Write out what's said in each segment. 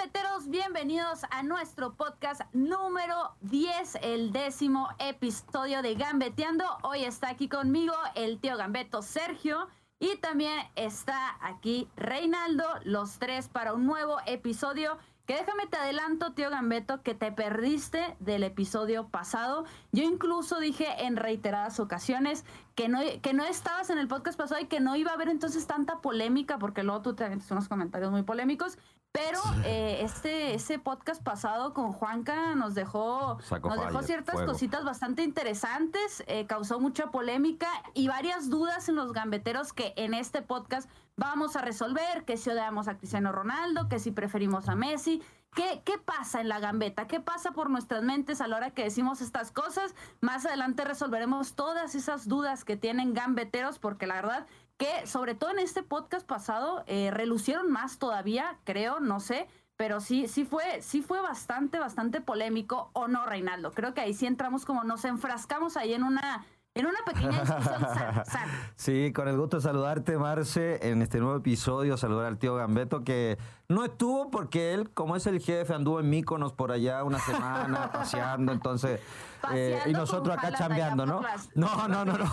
gambeteros? Bienvenidos a nuestro podcast número 10, el décimo episodio de Gambeteando. Hoy está aquí conmigo el tío Gambeto Sergio y también está aquí Reinaldo, los tres para un nuevo episodio. Que déjame te adelanto, tío Gambeto, que te perdiste del episodio pasado. Yo incluso dije en reiteradas ocasiones que no, que no estabas en el podcast pasado y que no iba a haber entonces tanta polémica, porque luego tú te aventas unos comentarios muy polémicos. Pero eh, este ese podcast pasado con Juanca nos dejó, nos dejó ciertas cositas bastante interesantes, eh, causó mucha polémica y varias dudas en los gambeteros que en este podcast vamos a resolver, que si odiamos a Cristiano Ronaldo, que si preferimos a Messi, ¿Qué, ¿Qué pasa en la gambeta? ¿Qué pasa por nuestras mentes a la hora que decimos estas cosas? Más adelante resolveremos todas esas dudas que tienen gambeteros, porque la verdad que sobre todo en este podcast pasado eh, relucieron más todavía, creo, no sé, pero sí, sí fue, sí fue bastante, bastante polémico, o no, Reinaldo. Creo que ahí sí entramos como nos enfrascamos ahí en una en una pequeña discusión Sí, con el gusto de saludarte, Marce, en este nuevo episodio, saludar al tío Gambeto, que no estuvo porque él, como es el jefe, anduvo en Míconos por allá una semana paseando, entonces eh, y nosotros acá chambeando, ¿no? No, no, no, no.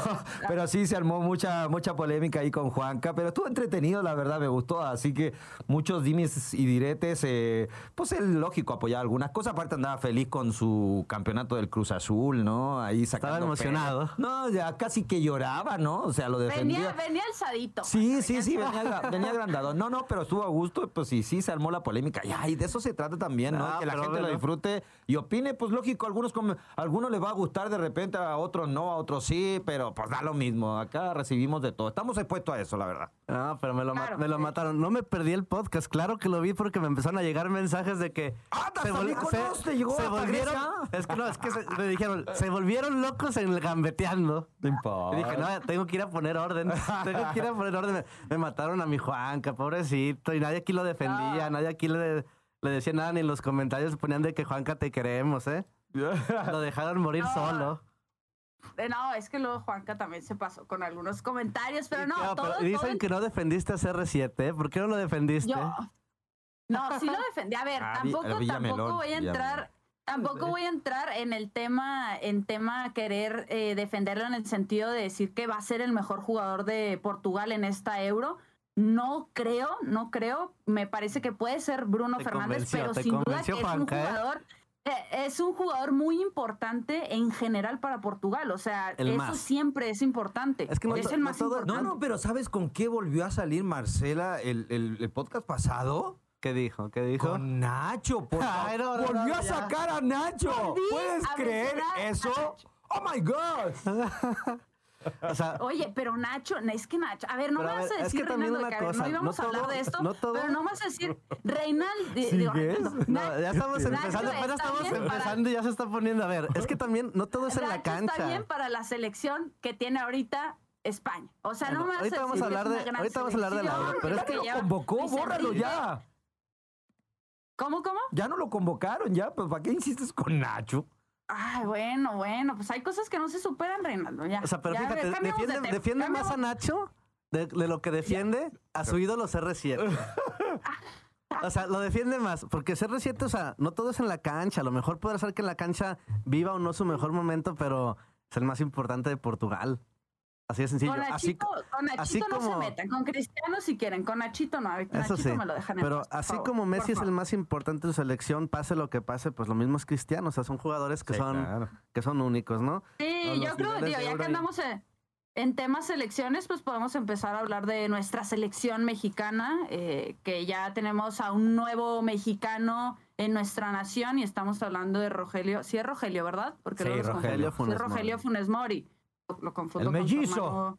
Pero sí se armó mucha, mucha polémica ahí con Juanca, pero estuvo entretenido, la verdad, me gustó. Así que muchos dimes y diretes, eh, pues es lógico apoyar algunas cosas. Aparte andaba feliz con su campeonato del Cruz Azul, ¿no? Ahí Estaba emocionado. No, ya casi que lloraba, ¿no? O sea, lo defendía. Venía, venía alzadito. Sí, sí, sí, venía, venía, agrandado. No, no, pero estuvo a gusto, pues sí, sí, se armó la polémica. Y, de eso se trata también, ¿no? que la gente lo disfrute y opine, pues lógico, algunos como algunos les va a gustar de repente, a otros no, a otros sí, pero pues da lo mismo. Acá recibimos de todo. Estamos expuestos a eso, la verdad. Ah, pero me lo, me lo mataron. No me perdí el podcast, claro que lo vi porque me empezaron a llegar mensajes de que. ¡Ah, se, se, llegó se volvieron. Es que no, es que me dijeron, se volvieron locos en el gambeteando. No Y dije, no, tengo que ir a poner orden. tengo que ir a poner orden. Me, mataron a mi Juanca, pobrecito. Y nadie aquí lo defendía, ah. nadie aquí le, le decía nada, ni en los comentarios ponían de que Juanca te queremos, ¿eh? Lo dejaron morir solo. Eh, no, es que luego Juanca también se pasó con algunos comentarios, pero no. dicen que no defendiste a CR7, ¿eh? ¿por qué no lo defendiste? no, sí lo defendí. A ver, ah, tampoco, tampoco voy a entrar. Tampoco voy a entrar en el tema, en tema querer eh, defenderlo en el sentido de decir que va a ser el mejor jugador de Portugal en esta Euro. No creo, no creo. Me parece que puede ser Bruno Fernández, pero sin duda que es un jugador. Eh, es un jugador muy importante en general para Portugal. O sea, eso siempre es importante. Es que no, es el más importante. No, no, pero ¿sabes con qué volvió a salir Marcela el, el, podcast pasado? ¿Qué dijo? ¿Qué dijo? Con Nacho, por Volvió a sacar a Nacho. ¿Puedes creer eso? ¡Oh, my God! Oye, pero Nacho, es que Nacho, a ver, no me vas a decir, es que también una cosa, no íbamos a hablar de esto, pero no vas a decir, Reinaldo, no, ya estamos empezando, ya estamos empezando y ya se está poniendo, a ver, es que también no todo es en la cancha. está bien para la selección que tiene ahorita España. O sea, no vas ahorita vamos a hablar de, ahorita vamos a hablar de la pero es que lo convocó, bórralo ya. ¿Cómo, cómo? Ya no lo convocaron, ya, pues ¿para qué insistes con Nacho? Ay, bueno, bueno, pues hay cosas que no se superan, Reinaldo. Ya. O sea, pero fíjate, defiende, defiende más a Nacho de, lo que defiende a su ídolo CR7. o sea, lo defiende más, porque CR7, o sea, no todo es en la cancha. A lo mejor puede ser que en la cancha viva o no su mejor momento, pero es el más importante de Portugal. Así de sencillo. Con Nachito, así, no se metan. Con Cristiano si quieren, con Nachito no. Nachito sí. me lo dejan en Pero así como Messi es el más importante en su selección, pase lo que pase, pues lo mismo es Cristiano. O sea, son jugadores que, son, que son únicos, ¿no? Sí, yo creo, digo, ya que andamos en, temas selecciones, pues podemos empezar a hablar de nuestra selección mexicana, eh, que ya tenemos a un nuevo mexicano en nuestra nación y estamos hablando de Rogelio. Sí es Rogelio, ¿verdad? Porque sí, Rogelio Funes, sí, Rogelio Funes Mori lo confundo el mellizo.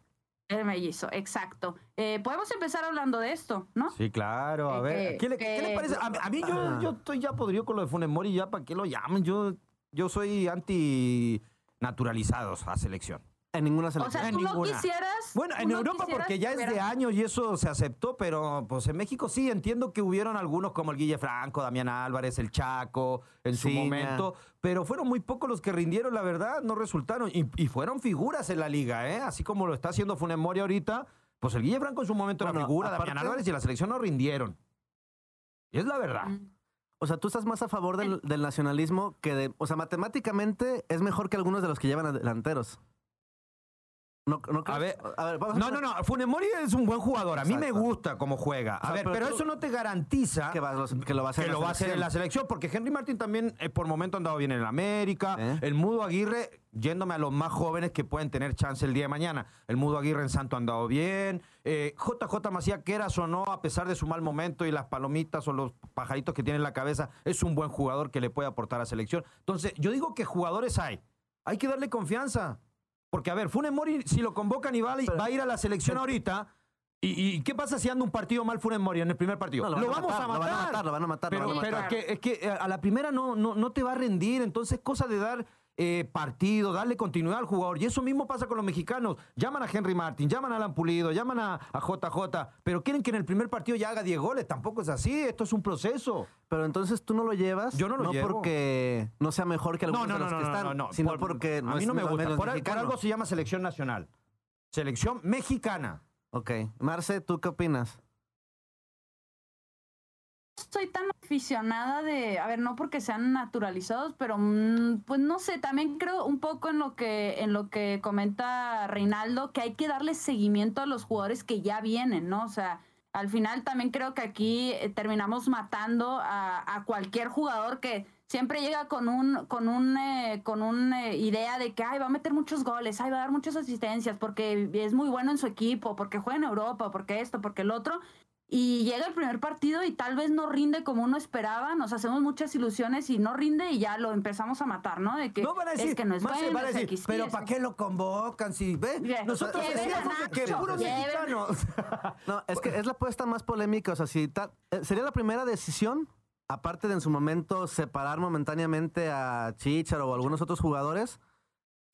el mellizo, exacto. Eh, podemos empezar hablando de esto, ¿no? Sí, claro. A eh, ver, ¿qué, le, parece? A, mí yo, yo, estoy ya podrido con lo de Funes Mori, ya para qué lo llaman. Yo, yo soy anti naturalizados a selección. En ninguna selección. O sea, tú no quisieras. Bueno, en Europa porque ya es de años y eso se aceptó, pero pues en México sí entiendo que hubieron algunos como el Guille Franco, Damián Álvarez, el Chaco en su momento, pero fueron muy pocos los que rindieron, la verdad, no resultaron y, fueron figuras en la liga, ¿eh? Así como lo está haciendo Funes Mori ahorita, pues el Guille Franco en su momento era figura, Damián Álvarez y la selección no rindieron. Y es la verdad. Mm. O sea, tú estás más a favor del, del nacionalismo que de. O sea, matemáticamente es mejor que algunos de los que llevan a delanteros. No, no, a ver, a ver no, no, no, Funes Mori es un buen jugador. A mí me gusta cómo juega. A ver, pero, eso no te garantiza que, que lo va a hacer, que lo va a hacer en la selección, porque Henry Martin también eh, por momento ha andado bien en el América. El Mudo Aguirre, yéndome a los más jóvenes que pueden tener chance el día de mañana. El Mudo Aguirre en Santo ha andado bien. Eh, JJ Macía, quieras o no, a pesar de su mal momento y las palomitas o los pajaritos que tiene en la cabeza, es un buen jugador que le puede aportar a selección. Entonces, yo digo que jugadores hay. Hay que darle confianza. Porque, a ver, Funes Mori, si lo convocan y va, a ir a la selección ahorita, ¿y, qué pasa si anda un partido mal Funes Mori en el primer partido? lo, vamos a matar, Lo van a matar, lo van a matar. Pero, es, que, eh, a la primera no, no, no te va a rendir, entonces cosa de dar eh, partido, darle continuidad al jugador. Y eso mismo pasa con los mexicanos. Llaman a Henry Martin, llaman a Alan Pulido, llaman a, JJ, pero quieren que en el primer partido ya haga 10 goles. Tampoco es así, esto es un proceso. Pero entonces tú no lo llevas. Yo no lo no porque no sea mejor que algunos de los que están, no, sino porque a mí no me gusta. Por, algo se llama selección nacional. Selección mexicana. Ok. Marce, ¿tú qué opinas? Soy tan aficionada de, a ver, no porque sean naturalizados, pero mm, pues no sé, también creo un poco en lo que en lo que comenta Reinaldo que hay que darle seguimiento a los jugadores que ya vienen, ¿no? O sea, al final también creo que aquí eh, terminamos matando a, cualquier jugador que siempre llega con un con un eh, con una idea de que ay va a meter muchos goles, ay va a dar muchas asistencias porque es muy bueno en su equipo, porque juega en Europa, porque esto, porque el otro y llega el primer partido y tal vez no rinde como uno esperaba, nos hacemos muchas ilusiones y no rinde y ya lo empezamos a matar, ¿no? De que no van a decir, es que no es bueno, pero ¿para qué lo convocan si ve? Nosotros decíamos que puros mexicanos. no, es que es la apuesta más polémica, o sea, si tal, eh, sería la primera decisión aparte de en su momento separar momentáneamente a Chicharo o algunos otros jugadores,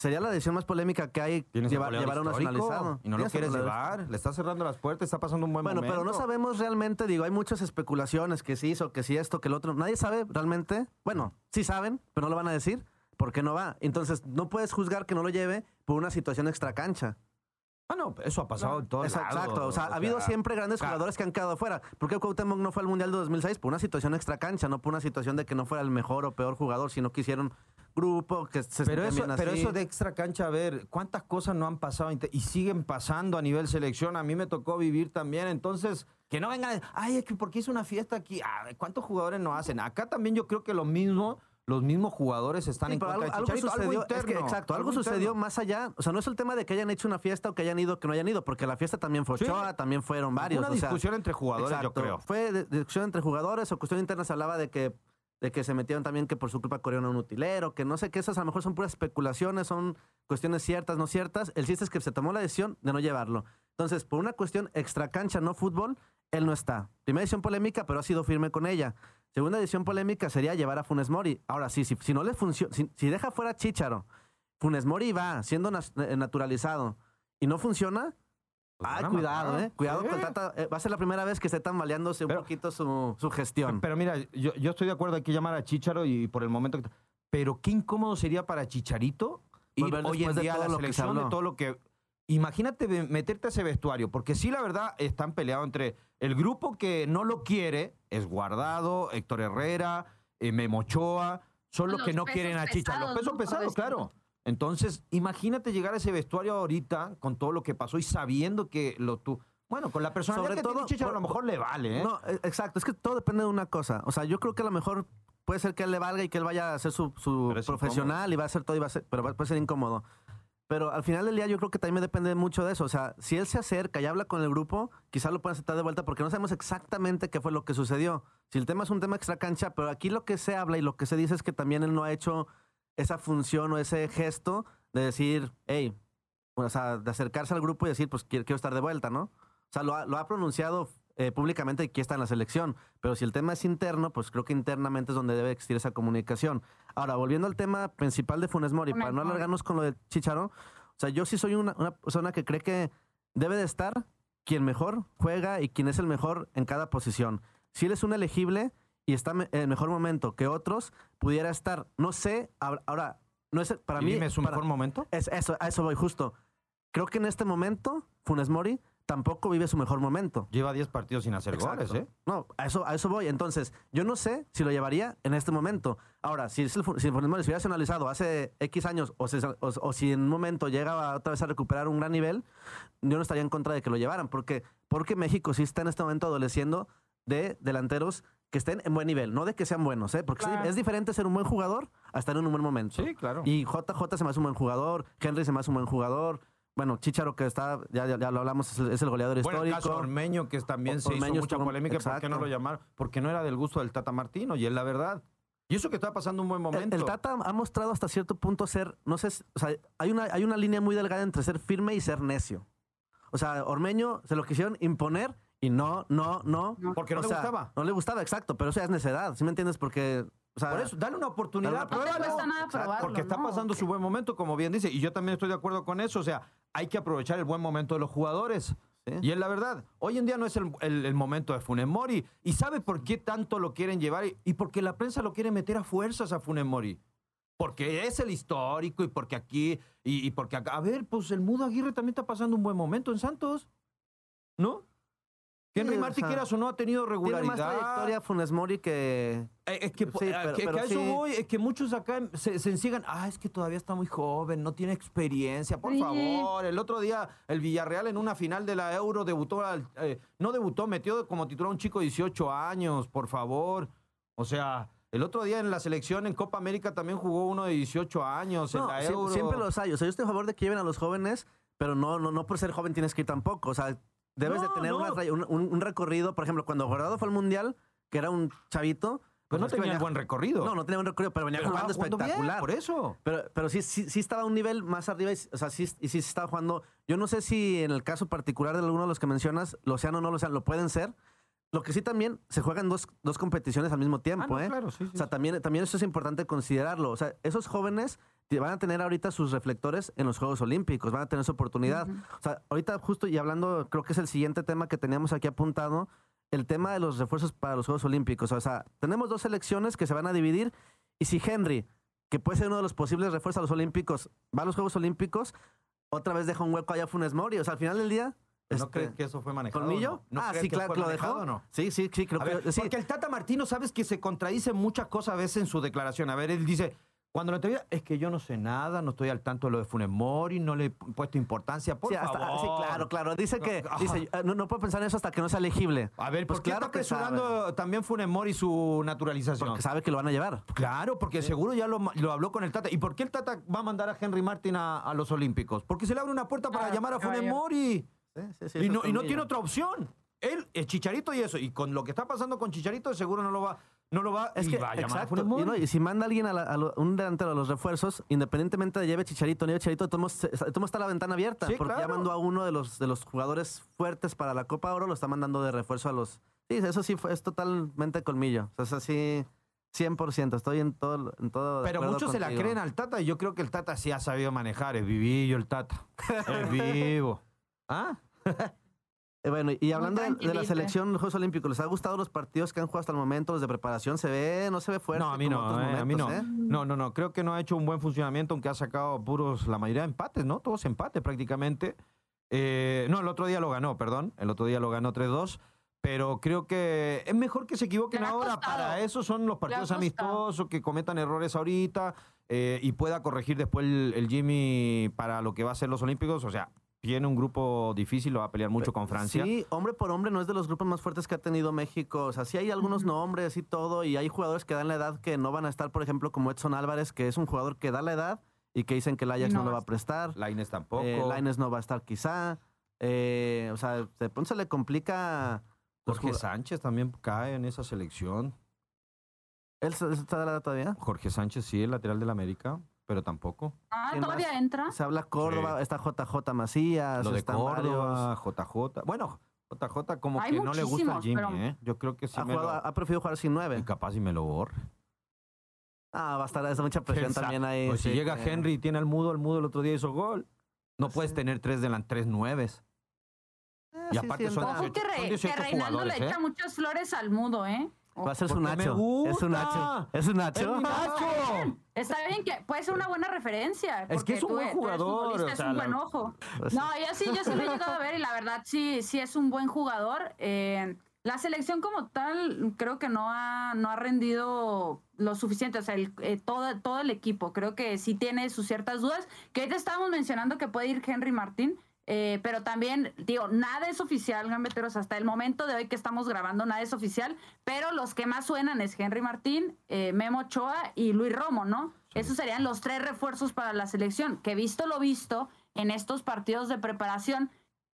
Sería la decisión más polémica que hay llevar, a un nacionalizado. Y no lo quieres llevar, le está cerrando las puertas, está pasando un buen momento. Bueno, pero no sabemos realmente, digo, hay muchas especulaciones, que sí hizo, que sí esto, que el otro. Nadie sabe realmente. Bueno, sí saben, pero no lo van a decir. ¿Por qué no va? Entonces, no puedes juzgar que no lo lleve por una situación extra cancha. Ah, no, eso ha pasado en todo Exacto. O sea, ha habido siempre grandes jugadores que han quedado fuera. ¿Por qué Cuauhtémoc no fue al Mundial de 2006? Por una situación extra cancha, no por una situación de que no fuera el mejor o peor jugador, sino que hicieron grupo, que se pero eso, Pero eso de extra cancha, a ver, ¿cuántas cosas no han pasado y siguen pasando a nivel selección? A mí me tocó vivir también, entonces, que no vengan, ay, es que porque hizo una fiesta aquí, ah, ¿cuántos jugadores no hacen? Acá también yo creo que lo mismo los mismos jugadores están en contra algo, de sucedió, exacto, algo, sucedió más allá. O sea, no es el tema de que hayan hecho una fiesta o que hayan ido o que no hayan ido, porque la fiesta también fue Ochoa, también fueron varios. Una discusión entre jugadores, yo creo. Fue discusión entre jugadores o cuestión interna se hablaba de que de que se metieron también que por su culpa corrieron a un utilero, que no sé qué, esas a lo mejor son puras especulaciones, son cuestiones ciertas, no ciertas. El chiste es que se tomó la decisión de no llevarlo. Entonces, por una cuestión extra cancha, no fútbol, él no está. Primera decisión polémica, pero ha sido firme con ella. Segunda decisión polémica sería llevar a Funes Mori. Ahora sí, si, si no le funciona, si, deja fuera Chicharo, Funes Mori va siendo eh, naturalizado y no funciona, pues Ay, cuidado, ¿eh? Cuidado con Tata. Eh, va a ser la primera vez que esté tambaleándose un poquito su, su, gestión. Pero mira, yo, yo, estoy de acuerdo, hay que llamar a Chicharo y por el momento que... Pero qué incómodo sería para Chicharito ir hoy en día a la selección de todo lo que... Imagínate meterte a ese vestuario, porque sí, la verdad, están peleados entre el grupo que no lo quiere, es Guardado, Héctor Herrera, eh, Memochoa, son los, que no quieren a Chicharo. Los pesos pesados, claro. Entonces, imagínate llegar a ese vestuario ahorita con todo lo que pasó y sabiendo que lo tú. Bueno, con la personalidad Sobre que todo, tiene a lo mejor le vale, ¿eh? No, e, exacto. Es que todo depende de una cosa. O sea, yo creo que a lo mejor puede ser que él le valga y que él vaya a ser su, profesional y va a hacer todo y va a ser, pero puede ser incómodo. Pero al final del día yo creo que también depende mucho de eso. O sea, si él se acerca y habla con el grupo, quizás lo puedan aceptar de vuelta porque no sabemos exactamente qué fue lo que sucedió. Si el tema es un tema extra cancha, pero aquí lo que se habla y lo que se dice es que también él no ha hecho esa función o ese gesto de decir, hey, o sea, de acercarse al grupo y decir, pues quiero, estar de vuelta, ¿no? O sea, lo ha, pronunciado eh, públicamente que está en la selección, pero si el tema es interno, pues creo que internamente es donde debe existir esa comunicación. Ahora, volviendo al tema principal de Funes Mori, para no alargarnos con lo de Chicharo, o sea, yo sí soy una, una persona que cree que debe de estar quien mejor juega y quien es el mejor en cada posición. Si él es un elegible, y está en el mejor momento que otros, pudiera estar. No sé, ahora, no es para mí. es un mejor momento? Es, eso, a eso voy justo. Creo que en este momento, Funes Mori tampoco vive su mejor momento. Lleva 10 partidos sin hacer Exacto. goles, ¿eh? No, a eso, a eso voy. Entonces, yo no sé si lo llevaría en este momento. Ahora, si, es el, si el se hubiera analizado hace X años o, se- o- o si en un momento llega otra vez a recuperar un gran nivel, yo no estaría en contra de que lo llevaran. Porque, porque México sí está en este momento adoleciendo de delanteros que estén en buen nivel, no de que sean buenos, ¿eh? Porque Claro. es diferente ser un buen jugador a estar en un buen momento. Sí, claro. Y JJ se me hace un buen jugador, Henry se me hace un buen jugador. Bueno, Chicharo, que está, ya, ya, ya lo hablamos, es el, es el goleador Bueno, el histórico. caso Ormeño, que es- también O- se hizo Ormeño mucha estuvo- polémica, ¿por qué no exacto. lo llamaron? Porque no era del gusto del Tata Martino, y es la verdad. Y eso que está pasando un buen El, momento. el Tata ha mostrado hasta cierto punto ser, no sé, o sea, hay una, hay una línea muy delgada entre ser firme y ser necio. O sea, Ormeño se lo quisieron imponer y no, no, no. Porque no O le sea, gustaba. No le gustaba, exacto, pero eso ya es necedad, ¿sí me entiendes? Porque, o sea, Por eso, dale una oportunidad, Dale una. No te cuesta nada Exacto, probarlo, Porque está ¿no? pasando su buen momento, como bien dice, y yo también estoy de acuerdo con eso. O sea, hay que aprovechar el buen momento de los jugadores. Y es la verdad, hoy en día no es el, el- el momento de Funes Mori. ¿Y sabe por qué tanto lo quieren llevar? Y, y porque la prensa lo quiere meter a fuerzas a Funes Mori. Porque es el histórico y porque aquí, y, y porque acá. A ver, pues el Mudo Aguirre también está pasando un buen momento en Santos. ¿No? Que Henry Sí, o quieras no, ha tenido tiene regularidad. más trayectoria Funes Mori que... Eh, Es que, Sí, eh, pero- que- que pero a eso voy, es que muchos acá se, se encigan, ah, es que todavía está muy joven, no tiene experiencia, por Sí. favor. El otro día el Villarreal en una final de la Euro debutó, al- eh, no debutó, metió como titular a un chico de 18 años, por favor. O sea, el otro día en la selección en Copa América también jugó uno de 18 años en la Euro. siempre los hay. O sea, yo estoy a favor de que lleven a los jóvenes, pero no, no, no por ser joven tienes que ir tampoco. O sea, debes No, de tener una no. un, un- recorrido. Por ejemplo, cuando Guardado fue al Mundial, que era un chavito... Pues no tenía venía- buen recorrido. No, no tenía buen recorrido, pero venía Pero jugando bien, espectacular. por eso. Pero, pero sí, sí, sí estaba a un nivel más arriba y, o sea, sí, y sí estaba jugando. Yo no sé si en el caso particular de alguno de los que mencionas, lo sean o no lo sean, lo pueden ser. Lo que sí también se juegan dos, dos competiciones al mismo Ah, tiempo, no, ¿eh? claro, sí, sí, O sea, sí. también, también eso es importante considerarlo. O sea, esos jóvenes van a tener ahorita sus reflectores en los Juegos Olímpicos, van a tener su oportunidad. O sea, ahorita justo y hablando, creo que es el siguiente tema que teníamos aquí apuntado, el tema de los refuerzos para los Juegos Olímpicos. O sea, tenemos dos selecciones que se van a dividir y si Henry, que puede ser uno de los posibles refuerzos a los Olímpicos, va a los Juegos Olímpicos, otra vez deja un hueco allá a Funes Mori. O sea, al final del día... ¿No este, crees que eso fue manejado? ¿Colmillo? no? ¿No ah, sí, que claro fue que lo dejó. no? Sí, sí, sí, creo A que ver, sí. Porque el Tata Martino, sabes que se contradice muchas cosas a veces en su declaración. A ver, él dice, cuando lo entrevista, es que yo no sé nada, no estoy al tanto de lo de Funes Mori, no le he puesto importancia, por Sí, hasta- favor. sí, claro, claro. Dice que Ajá. dice, "Ah, no, no puedo pensar en eso hasta que no sea elegible. A ver, Pues ¿por qué claro está que apresurando sabe. también Funes Mori su naturalización? Porque sabe que lo van a llevar. Claro, porque seguro ya lo, lo habló con el Tata. ¿Y por qué el Tata va a mandar a Henry Martin a, a los Olímpicos? Porque se le abre una puerta para Ah, llamar a que Funes. Mori. Sí, sí, sí, y, no, y no tiene otra opción. Él, el Chicharito y eso. Y con lo que está pasando con Chicharito, seguro no lo va, no lo va, Es y que, va a llamar a exacto. Mori. Y, no, y si manda a alguien a, la- a lo- un delantero a los refuerzos, independientemente de lleve Chicharito o no lleve Chicharito, todos modos está la ventana abierta. Sí, porque ya claro. mandó a uno de los, de los jugadores fuertes para la Copa Oro, lo está mandando de refuerzo a los. Sí, eso sí fue, es totalmente colmillo. O sea, es así, 100%. Estoy en todo. En todo Pero muchos se la creen al Tata y yo creo que el Tata sí ha sabido manejar. Es vivillo el Tata. Es vivo. ¿Ah? Eh, bueno, y hablando de, de la tranquilito. selección de los Juegos Olímpicos, ¿les ha gustado los partidos que han jugado hasta el momento, los de preparación? ¿Se ve, no se ve fuerte? No, a mí no, eh, a mí no. ¿eh? No, no, no. Creo que no ha hecho un buen funcionamiento, aunque ha sacado puros, la mayoría de empates, ¿no? Todos empates prácticamente. Eh, no, el otro día lo ganó, perdón. El otro día lo ganó 3-2. Pero creo que es mejor que se equivoquen ahora. Para eso son los partidos amistosos, que cometan errores ahorita eh, y pueda corregir después el, el Jimmy para lo que va a ser los Olímpicos. O sea, tiene un grupo difícil, lo va a pelear mucho con Francia. Sí, hombre por hombre no es de los grupos más fuertes que ha tenido México. O sea, sí hay algunos nombres y todo, y hay jugadores que dan la edad que no van a estar, por ejemplo, como Edson Álvarez, que es un jugador que da la edad y que dicen que el Ajax No no, lo va a prestar. Laines tampoco. Eh, Lainez no va a estar quizá. Eh, o sea, de pronto se le complica... Jorge Sánchez también cae en esa selección. ¿Él está de la edad todavía? Jorge Sánchez sí, el lateral del América, pero tampoco. Ah, ¿Quién todavía más? entra. Se habla Córdoba, está JJ Macías, Lo de están varios. Córdoba, JJ. Bueno, JJ como Hay que no le gusta el muchísimos, Jimmy, pero- ¿eh? Yo creo que sí Ha, me jugado- lo... ha preferido jugar sin y nueve. capaz y me lo borre. Ah, va a estar, es mucha presión también ahí. Pues si sí, llega Henry y tiene al mudo, el mudo el otro día hizo gol. No puedes Sí. tener tres delan tres nueves. Eh, Y sí, aparte sí, son entra. Ojo que, son Re- 18 que Reinaldo le jugadores, ¿eh? echa muchas flores al mudo, ¿eh? Va a ser su Nacho. Es gusta. Nacho. Es su Nacho. ¡Es Nacho! Está bien que puede ser una buena referencia. Es que es un tú buen jugador, o Es sea, un la- buen ojo. Pues No, yo sí, yo sí lo he llegado a ver y la verdad sí, sí es un buen jugador. Eh, la selección como tal creo que no ha, no ha rendido lo suficiente, o sea, el- eh, todo, todo el equipo creo que sí tiene sus ciertas dudas, que ahorita estábamos mencionando que puede ir Henry Martín, eh, pero también, digo, nada es oficial, gambeteros, hasta el momento de hoy que estamos grabando, nada es oficial, pero los que más suenan es Henry Martín, eh, Memo Ochoa y Luis Romo, ¿no? Esos serían los tres refuerzos para la selección, que visto lo visto en estos partidos de preparación,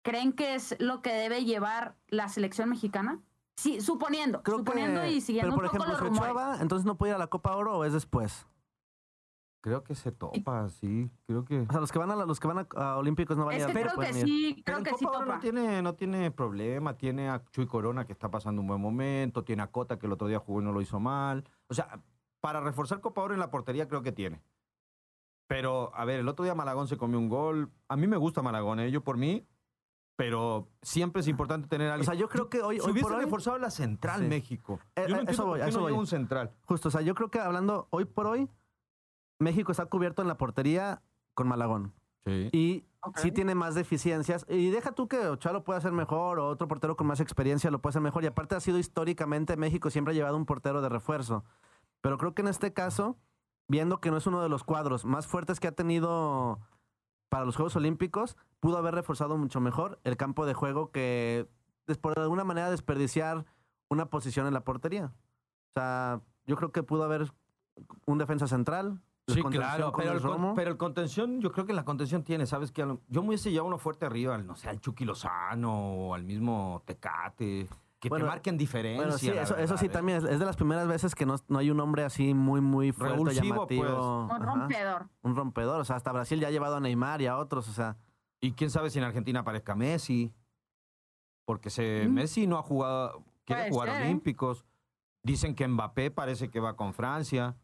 ¿creen que es lo que debe llevar la selección mexicana? Sí, suponiendo, Creo suponiendo que, y siguiendo pero por un poco ejemplo, los Ochoa rumores. entonces no puede ir a la Copa Oro o es después. Creo que se topa, sí. Creo que. O sea, los que van a la- los que van a, a Olímpicos no van a Es ir que pero creo que ir. sí, Pero creo en que Copa sí Oro topa. no tiene, no tiene problema. Tiene a Chuy Corona que está pasando un buen momento. Tiene a Cota que el otro día jugó y no lo hizo mal. O sea, para reforzar Copa Oro en la portería creo que tiene. Pero, a ver, el otro día Malagón se comió un gol. A mí me gusta Malagón, ¿eh? yo por mí. Pero siempre es importante tener a O sea, yo creo que hoy, si hoy hubiese por hoy, reforzado la central Sí. México. Eh, Yo no eh, eso voy, a eso no voy. un central. justo, o sea, yo creo que hablando hoy por hoy, México está cubierto en la portería con Malagón. Sí. Y sí tiene más deficiencias. Y deja tú que Ochoa lo pueda hacer mejor o otro portero con más experiencia lo puede hacer mejor. Y aparte ha sido históricamente México siempre ha llevado un portero de refuerzo. Pero creo que en este caso, viendo que no es uno de los cuadros más fuertes que ha tenido para los Juegos Olímpicos, pudo haber reforzado mucho mejor el campo de juego que por alguna manera desperdiciar una posición en la portería. O sea, yo creo que pudo haber un defensa central. Sí, claro, pero el, Luis con- Romo. pero el contención, yo creo que la contención tiene, ¿sabes qué? A lo- Yo me hubiese llevado uno fuerte arriba, al, no sé, al Chucky Lozano o al mismo Tecate, que Bueno, te marquen diferencia. Bueno, sí, la eso, sí ¿eh? también es, es de las primeras veces que no, no hay un hombre así muy, muy fuerte, Revulsivo, pues. llamativo. Un rompedor. un rompedor. O sea, hasta Brasil ya ha llevado a Neymar y a otros. O sea, Y quién sabe si en Argentina aparezca Messi, porque se, Mm. Messi no ha jugado, quiere Puede jugar ser, ¿eh? Olímpicos. Dicen que Mbappé parece que va con Francia.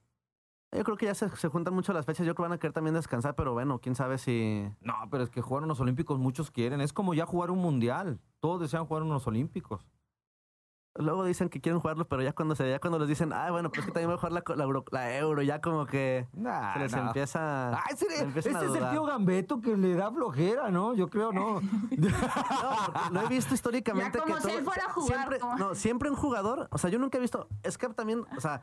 Yo creo que ya se, se juntan mucho las fechas. Yo creo que van a querer también descansar, pero bueno, quién sabe si. No, pero es que jugar unos Olímpicos muchos quieren. Es como ya jugar un mundial. Todos desean jugar unos Olímpicos. Luego dicen que quieren jugarlos, pero ya cuando se ya cuando les dicen, ah, bueno, pues es que también voy a jugar la, euro, la euro, ya como que Nah, se les nah. empieza. Ah, ese, a es el tío Gambeto que le da flojera, ¿no? Yo creo, no. No, porque lo he visto históricamente Ya como que si todo- él fuera a jugar, Siempre, no, siempre un jugador, o sea, yo nunca he visto, es que también, o sea,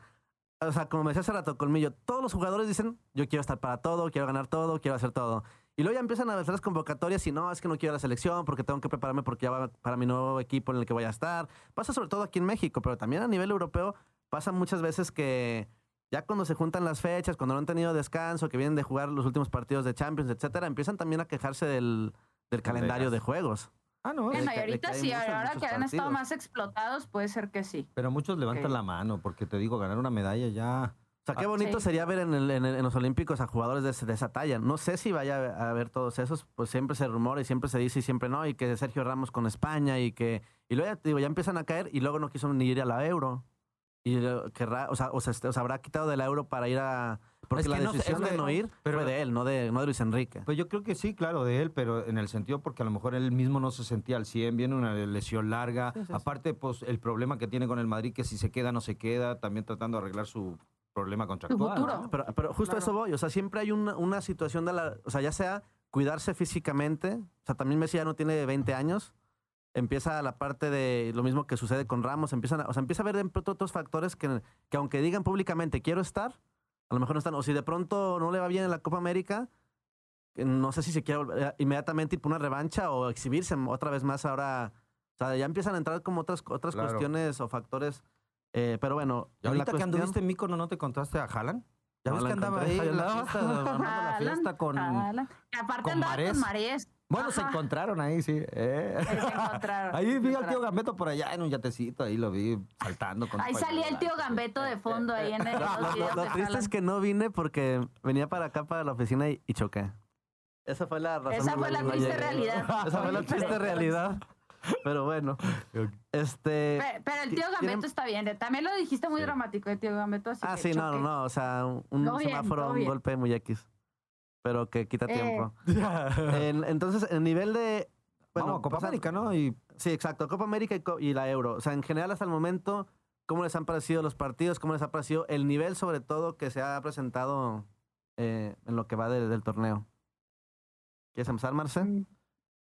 o sea, como me decía hace rato, Colmillo, todos los jugadores dicen, yo quiero estar para todo, quiero ganar todo, quiero hacer todo. Y luego ya empiezan a hacer las convocatorias y no, es que no quiero la selección porque tengo que prepararme porque ya va para mi nuevo equipo en el que voy a estar. Pasa sobre todo aquí en México, pero también a nivel europeo pasa muchas veces que ya cuando se juntan las fechas, cuando no han tenido descanso, que vienen de jugar los últimos partidos de Champions, etcétera, empiezan también a quejarse del, del calendario de juegos. Ah, no. De ahorita sí, muchos, ahora muchos que han estado más explotados, puede ser que sí. Pero muchos levantan la mano porque te digo, ganar una medalla ya. O sea, qué Ah, bonito sí. sería ver en, el- en el- en los Olímpicos a jugadores de, ese- de esa talla. No sé si vaya a haber todos esos, pues siempre se rumora y siempre se dice y siempre no, y que Sergio Ramos con España y que... Y luego ya, te digo, ya empiezan a caer y luego no quiso ni ir a la Euro. Y querrá, o sea, o se habrá quitado de la Euro para ir a... Porque Es que la no decisión es de no ir pero- fue de él, no de, no de Luis Enrique. Pues yo creo que sí, claro, de él, pero en el sentido porque a lo mejor él mismo no se sentía al 100, viene una lesión larga. Sí, sí, sí. Aparte, pues el problema que tiene con el Madrid, que si se queda, no se queda, también tratando de arreglar su problema contractual. ¿no? Pero, pero justo Claro. eso voy. O sea, siempre hay una, una situación de la. O sea, ya sea cuidarse físicamente. O sea, también Messi ya no tiene 20 años. Empieza la parte de lo mismo que sucede con Ramos. Empiezan a- o sea, empieza a haber otros factores que, que, aunque digan públicamente quiero estar, a lo mejor no están. O si de pronto no le va bien en la Copa América, no sé si se quiere volver inmediatamente ir por una revancha o exhibirse otra vez más ahora. O sea, ya empiezan a entrar como otras, otras Claro. cuestiones o factores. eh, pero bueno. Y ahorita que cuestión- anduviste en Mícono, ¿no te encontraste a Haaland? ¿Ya ves que andaba ahí en la fiesta, andaba. armando la Haaland, fiesta con... Aparte con andaba Marés. con Marés. Bueno, se encontraron ahí, sí. eh. Ahí se encontraron. Ahí vi al tío. Gambeto por allá en un yatecito, ahí lo vi saltando con Ahí salía el tío Gambeto de fondo ahí en el, Lo, lo- de triste es que no vine porque venía para acá, para la oficina y, y choqué. Esa fue la razón. Esa fue la triste llegué. realidad. Esa fue la triste realidad. Pero bueno, este... Pero, pero el tío ¿Quieren- Gambeto está bien. También lo dijiste muy Sí. dramático, el tío Gambeto. Así Ah, que sí, no, no, no. O sea, un bien, semáforo, un bien. golpe muy X. Pero que quita Eh. tiempo. En- entonces, el nivel de... Bueno, Copa o sea, América, ¿no? Y Sí, exacto. Copa América y, co- y la Euro. O sea, en general hasta el momento, ¿cómo les han parecido los partidos? ¿Cómo les ha parecido el nivel, sobre todo, que se ha presentado eh, en lo que va del torneo? ¿Quieres empezar, Marce? Mm.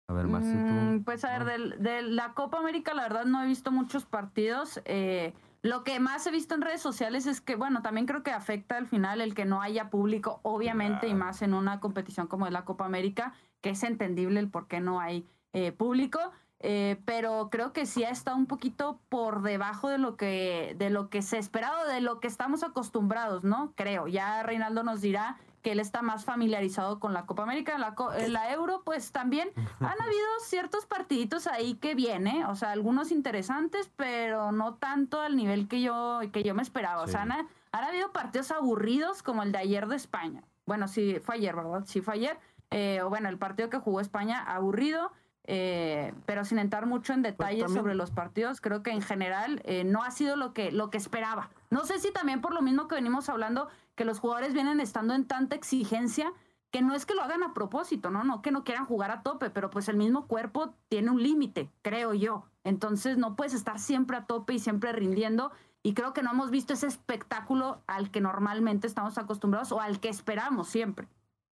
A ver, Marce, tú. Mm, pues a ver, de, la Copa América, la verdad no he visto muchos partidos. Eh, lo que más he visto en redes sociales es que, bueno, también creo que afecta al final el que no haya público, obviamente, y más en una competición como es la Copa América, que es entendible el por qué no hay eh, público. Eh, pero creo que sí ha estado un poquito por debajo de lo que de lo que se esperaba, de lo que estamos acostumbrados, ¿no? Creo. Ya Reinaldo nos dirá que él está más familiarizado con la Copa América, la, la Euro, pues también han habido ciertos partiditos ahí que viene, o sea, algunos interesantes, pero no tanto al nivel que yo que yo me esperaba. O sea, han, habido partidos aburridos como el de ayer de España. Bueno, sí, fue ayer, ¿verdad? Sí, fue ayer. Eh, o bueno, el partido que jugó España, aburrido. Eh, pero sin entrar mucho en pues detalles sobre los partidos, creo que en general eh, no ha sido lo que, lo que esperaba. No sé si también por lo mismo que venimos hablando, que los jugadores vienen estando en tanta exigencia que no es que lo hagan a propósito, ¿no? No que no quieran jugar a tope, pero pues el mismo cuerpo tiene un límite, creo yo. Entonces no puedes estar siempre a tope y siempre rindiendo. Y creo que no hemos visto ese espectáculo al que normalmente estamos acostumbrados o al que esperamos siempre.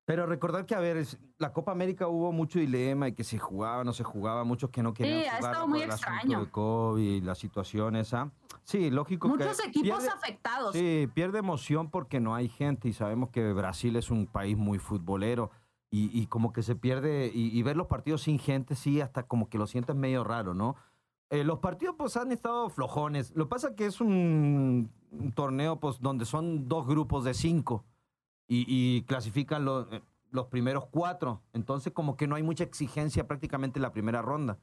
Pero recordar que, a ver, la Copa América hubo mucho dilema y que se jugaba, no se jugaba, muchos que no querían sí, jugar. ha estado muy extraño. De COVID, la situación esa. Sí, lógico Muchos equipos afectados. Sí, pierde emoción porque no hay gente y sabemos que Brasil es un país muy futbolero y, como que se pierde y, ver los partidos sin gente, sí, hasta como que lo sientes medio raro, ¿no? Eh, los partidos pues han estado flojones. Lo que pasa que es un, un torneo pues donde son dos grupos de cinco y, clasifican los, eh, los primeros cuatro. Entonces, como que no hay mucha exigencia prácticamente en la primera ronda.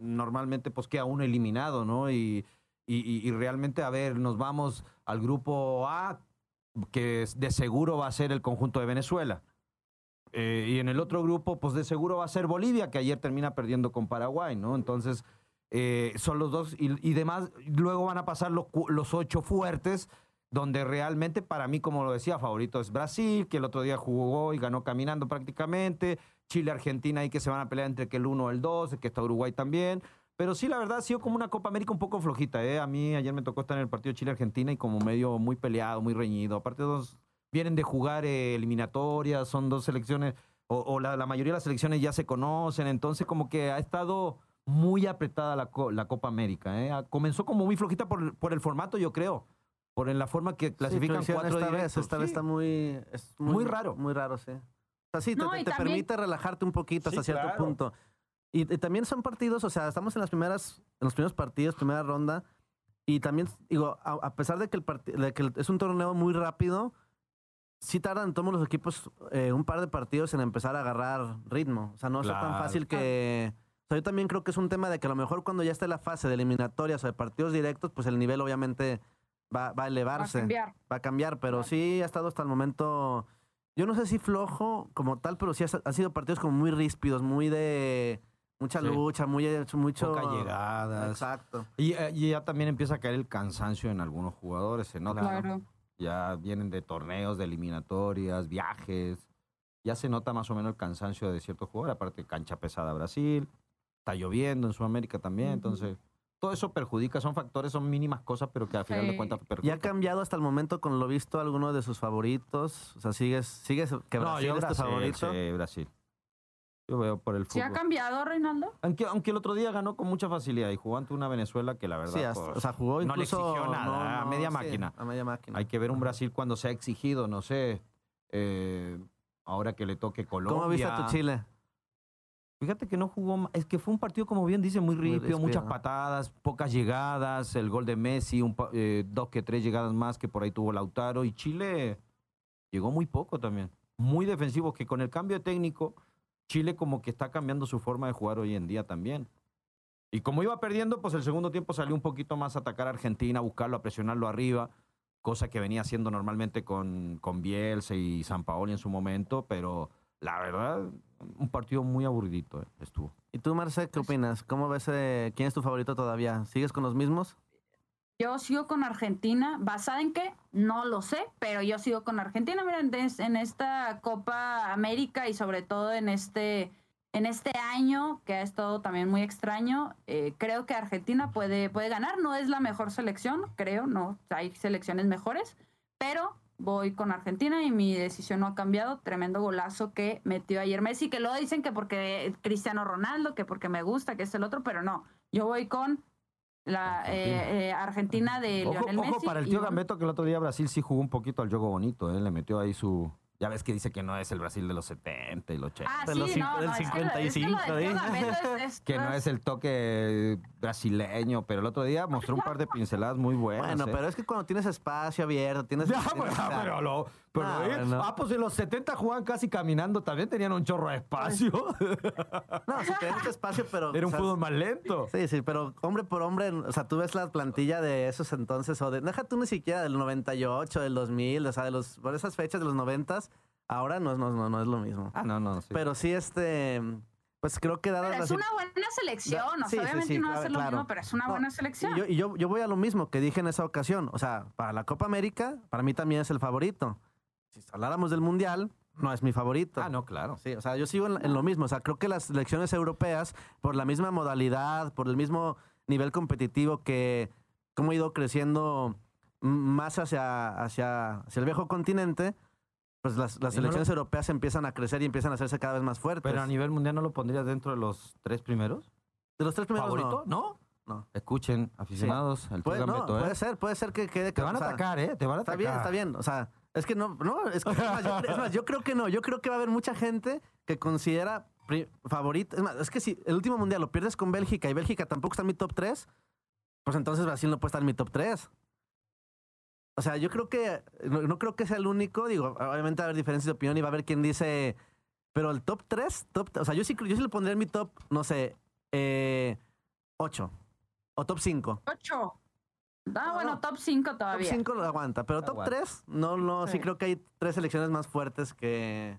Normalmente pues queda uno eliminado, ¿no? Y, y, realmente, a ver, nos vamos al grupo A, que de seguro va a ser el conjunto de Venezuela. Eh, y en el otro grupo, pues de seguro va a ser Bolivia, que ayer termina perdiendo con Paraguay, ¿no? Entonces, eh, son los dos y, y. Luego van a pasar los, los ocho fuertes donde realmente para mí, como lo decía, favorito es Brasil, que el otro día jugó y ganó caminando prácticamente, Chile, Argentina, ahí que se van a pelear entre que el 1 o el 2, que está Uruguay también. Pero sí, la verdad, ha sido como una Copa América un poco flojita. ¿eh? A mí ayer me tocó estar en el partido Chile-Argentina y como medio muy peleado, muy reñido. Aparte, dos vienen de jugar eh, eliminatorias, son dos selecciones, o, la, mayoría de las selecciones ya se conocen, entonces como que ha estado muy apretada la, la Copa América. ¿eh? Comenzó como muy flojita por, por el formato, yo creo por en la forma que clasifican cuatro esta vez, esta vez está muy, muy, raro. Muy raro, sí. O sea, sí, te, permite relajarte un poquito hasta cierto punto. Y, también son partidos, o sea, estamos en las primeras, en los primeros partidos, primera ronda. Y también, digo, a, pesar de que, el de que es un torneo muy rápido, sí tardan todos los equipos eh, un par de partidos en empezar a agarrar ritmo. O sea, no es tan fácil que... O sea, yo también creo que es un tema de que a lo mejor cuando ya esté la fase de eliminatorias o de partidos directos, pues el nivel obviamente va, va a elevarse. Va a cambiar. Va a cambiar, pero sí ha estado hasta el momento. Yo no sé si flojo como tal, pero sí ha, sido partidos como muy ríspidos, muy de mucha lucha, muy mucho Poca llegadas. Exacto. Y, eh, y, ya también empieza a caer el cansancio en algunos jugadores, se nota. Claro. Ya vienen de torneos, de eliminatorias, viajes. Ya se nota más o menos el cansancio de ciertos jugadores, aparte cancha pesada Brasil, está lloviendo en Sudamérica también, entonces todo eso perjudica, son factores, son mínimas cosas, pero que al final de cuentas perjudican. ¿Y ha cambiado hasta el momento con lo visto alguno de sus favoritos? O sea, ¿sigues, sigues que Brasil no, es tu favorito? Sí, Brasil. Yo veo por el fútbol. ¿Sí ha cambiado, Reinaldo? Aunque, aunque el otro día ganó con mucha facilidad y jugó ante una Venezuela que la verdad. Sí, pues, o sea, jugó incluso. No le exigió nada, a media máquina. a media máquina. Hay que ver un Brasil cuando se ha exigido, no sé. Eh, ahora que le toque Colombia. ¿Cómo viste a tu Chile? Fíjate que no jugó, es que fue un partido, como bien dice, muy rípido, muchas patadas, pocas llegadas, el gol de Messi, un, eh, dos que tres llegadas más que por ahí tuvo Lautaro. Y Chile llegó muy poco también. Muy defensivo, que con el cambio de técnico, Chile como que está cambiando su forma de jugar hoy en día también. Y como iba perdiendo, pues el segundo tiempo salió un poquito más a atacar a Argentina, a buscarlo, a presionarlo arriba, cosa que venía haciendo normalmente con, con Bielsa y San Paoli en su momento, pero la verdad, un partido muy aburridito eh, estuvo. ¿Y tú, Marce, qué opinas? ¿Cómo ves eh, quién es tu favorito todavía? ¿Sigues con los mismos? Yo sigo con Argentina. ¿Basada en qué? No lo sé, pero yo sigo con Argentina. Miren, en esta Copa América y sobre todo en este en este año que ha estado también muy extraño, eh, creo que Argentina puede, puede ganar. No es la mejor selección, creo, no, hay selecciones mejores, pero voy con Argentina y mi decisión no ha cambiado. Tremendo golazo que metió ayer Messi, que lo dicen que porque Cristiano Ronaldo, que porque me gusta, que es el otro, pero no. Yo voy con la Argentina, eh, eh, de Lionel Messi. Ojo para el tío Gambeto que el otro día Brasil sí jugó un poquito al juego bonito, ¿eh? le metió ahí su, ya ves que dice que no es el Brasil de los 70 y los 80. Ah, de los no, del 55. que no es el toque brasileño, pero el otro día mostró un par de pinceladas muy buenas. Bueno, ¿eh? pero es que cuando tienes espacio abierto, tienes... Ya, pero, lo, pero ah, pues en los 70 jugaban casi caminando, también tenían un chorro de espacio. no, si tenías espacio, pero... Era un fútbol más lento. Sí, sí, pero hombre por hombre, o sea, tú ves la plantilla de esos entonces, o de... Deja tú ni siquiera del 98, del 2000, o sea, de los, por esas fechas de los 90 Ahora no, no, no, no es lo mismo. Ah, no, no. Pero sí, este. Pues creo que dada Pero es una buena selección. obviamente no va a ser lo mismo, pero es una buena selección. Y yo, yo, voy a lo mismo que dije en esa ocasión. O sea, para la Copa América, para mí también es el favorito. Si habláramos del Mundial, no es mi favorito. Ah, no, claro. Sí, o sea, yo sigo en, lo mismo. O sea, creo que las selecciones europeas, por la misma modalidad, por el mismo nivel competitivo que, como ha ido creciendo más hacia, hacia, hacia el viejo continente, pues las, las selecciones europeas empiezan a crecer y empiezan a hacerse cada vez más fuertes. Pero a nivel mundial no lo pondrías dentro de los tres primeros. De los tres primeros ¿Favorito? No. no. Escuchen, aficionados, el puede, no, puede ¿eh? ser, puede ser que quede. Te van a atacar, ¿eh? Te van a atacar. Está bien, está bien. O sea, es que no, no, es, que, más, yo, creo que no. Yo creo que va a haber mucha gente que considera favorito. Es más, es que si el último mundial lo pierdes con Bélgica y Bélgica tampoco está en mi top 3, pues entonces Brasil no puede estar en mi top 3. O sea, yo creo que, no, creo que sea el único, digo, obviamente va a haber diferencias de opinión y va a haber quien dice, pero el top 3, top, o sea, yo sí, yo sí le pondría en mi top, no sé, eh, 8 o top 5. 8. Ah, bueno, top 5 todavía. Top 5 lo aguanta, pero top 3, no, no, sí. creo que hay tres selecciones más fuertes que,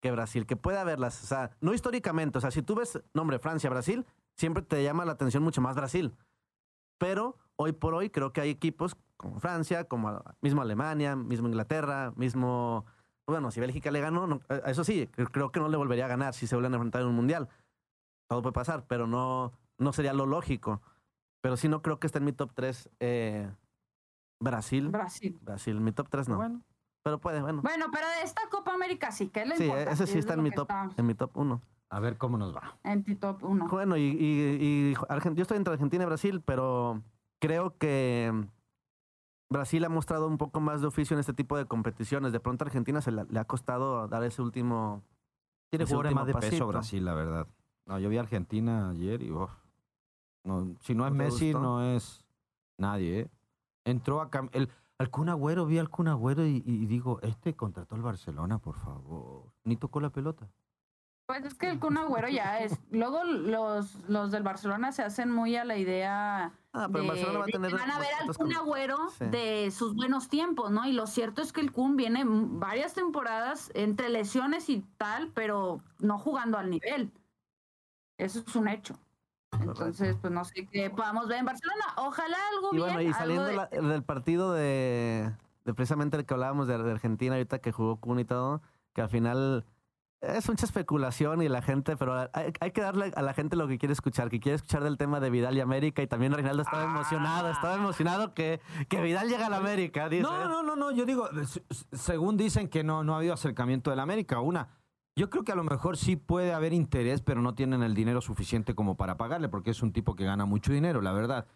que Brasil, que puede haberlas, o sea, no históricamente, o sea, si tú ves nombre Francia, Brasil, siempre te llama la atención mucho más Brasil. Pero hoy por hoy creo que hay equipos como Francia, como mismo Alemania, mismo Inglaterra, mismo... Bueno, si Bélgica le ganó, eh, eso sí, creo que no le volvería a ganar si se vuelven a enfrentar en un mundial. Todo puede pasar, pero no, no sería lo lógico. Pero sí no creo que esté en mi top 3 eh, Brasil. Brasil. Brasil, mi top 3 no. Bueno. Pero puede, bueno. Bueno, pero de esta Copa América sí, que le Sí, ese sí está en mi, top, en mi top 1. A ver cómo nos va. En tu top 1. Bueno, y, y, y yo estoy entre Argentina y Brasil, pero creo que Brasil ha mostrado un poco más de oficio en este tipo de competiciones. De pronto a Argentina se le, ha costado dar ese último. Tiene jugadores más de peso Brasil, la verdad. No, yo vi a Argentina ayer y no, si no es Messi, no es nadie. ¿eh? Entró a el al Kun Agüero, vi al Kun Agüero y, y, digo, este contrató al Barcelona, por favor. Ni tocó la pelota. Pues es que el Kun Agüero ya es. Luego los, los del Barcelona se hacen muy a la idea. Ah, pero de, Barcelona va a tener. Van a ver al Kun Agüero de sus buenos tiempos, ¿no? Y lo cierto es que el Kun viene varias temporadas entre lesiones y tal, pero no jugando al nivel. Eso es un hecho. Entonces, pues no sé qué podamos ver en Barcelona. Ojalá algo y Bueno, y saliendo del partido de, de, precisamente el que hablábamos de, de Argentina, ahorita que jugó Kun y todo, que al final es mucha especulación y la gente, pero hay, que darle a la gente lo que quiere escuchar, que quiere escuchar del tema de Vidal y América y también Reinaldo estaba ah. emocionado, estaba emocionado que, que Vidal llega a la América. Dice. No, no, no, no, yo digo, según dicen que no, no ha habido acercamiento de la América, una, yo creo que a lo mejor sí puede haber interés, pero no tienen el dinero suficiente como para pagarle, porque es un tipo que gana mucho dinero, la verdad.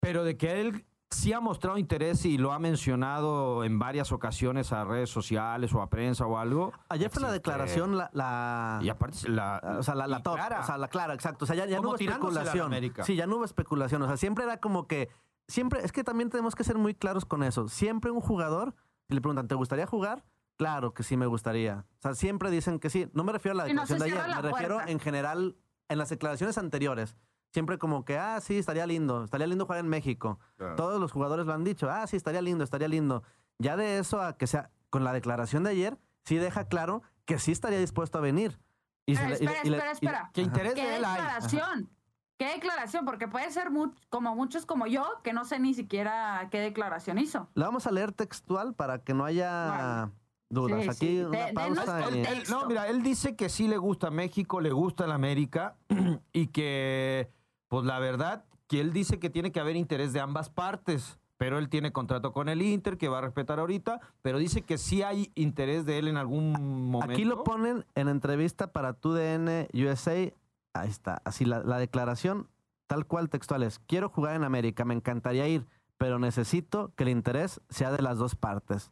Pero de que él sí ha mostrado interés y lo ha mencionado en varias ocasiones a redes sociales o a prensa o algo. Ayer fue la declaración, la, la, Y aparte, la. O sea, la, clara. O sea, la clara, exacto. O sea, ya, no hubo especulación. Sí, ya no hubo especulación. O sea, siempre era como que. Siempre, es que también tenemos que ser muy claros con eso. Siempre un jugador, si le preguntan, ¿te gustaría jugar? Claro que sí me gustaría. O sea, siempre dicen que sí. No me refiero a la declaración de ayer, me refiero en general en las declaraciones anteriores siempre como que, ah, sí, estaría lindo, estaría lindo jugar en México. Todos los jugadores lo han dicho, ah, sí, estaría lindo, estaría lindo. Ya de eso a que sea, con la declaración de ayer, sí deja claro que sí estaría dispuesto a venir. Y espera, espera, espera, ¿Qué interés ¿Qué declaración? ¿Qué declaración? Porque puede ser como muchos como yo, que no sé ni siquiera qué declaración hizo. La vamos a leer textual para que no haya dudas. Sí, Aquí sí. una De- pausa. contexto. No, mira, él dice que sí le gusta México, le gusta el América y que, pues la verdad, que él dice que tiene que haber interés de ambas partes. Pero él tiene contrato con el Inter que va a respetar ahorita, pero dice que sí hay interés de él en algún momento. Aquí lo ponen en entrevista para TUDN USA. Ahí está. Así la, la declaración, tal cual textual es. Quiero jugar en América, me encantaría ir, pero necesito que el interés sea de las dos partes.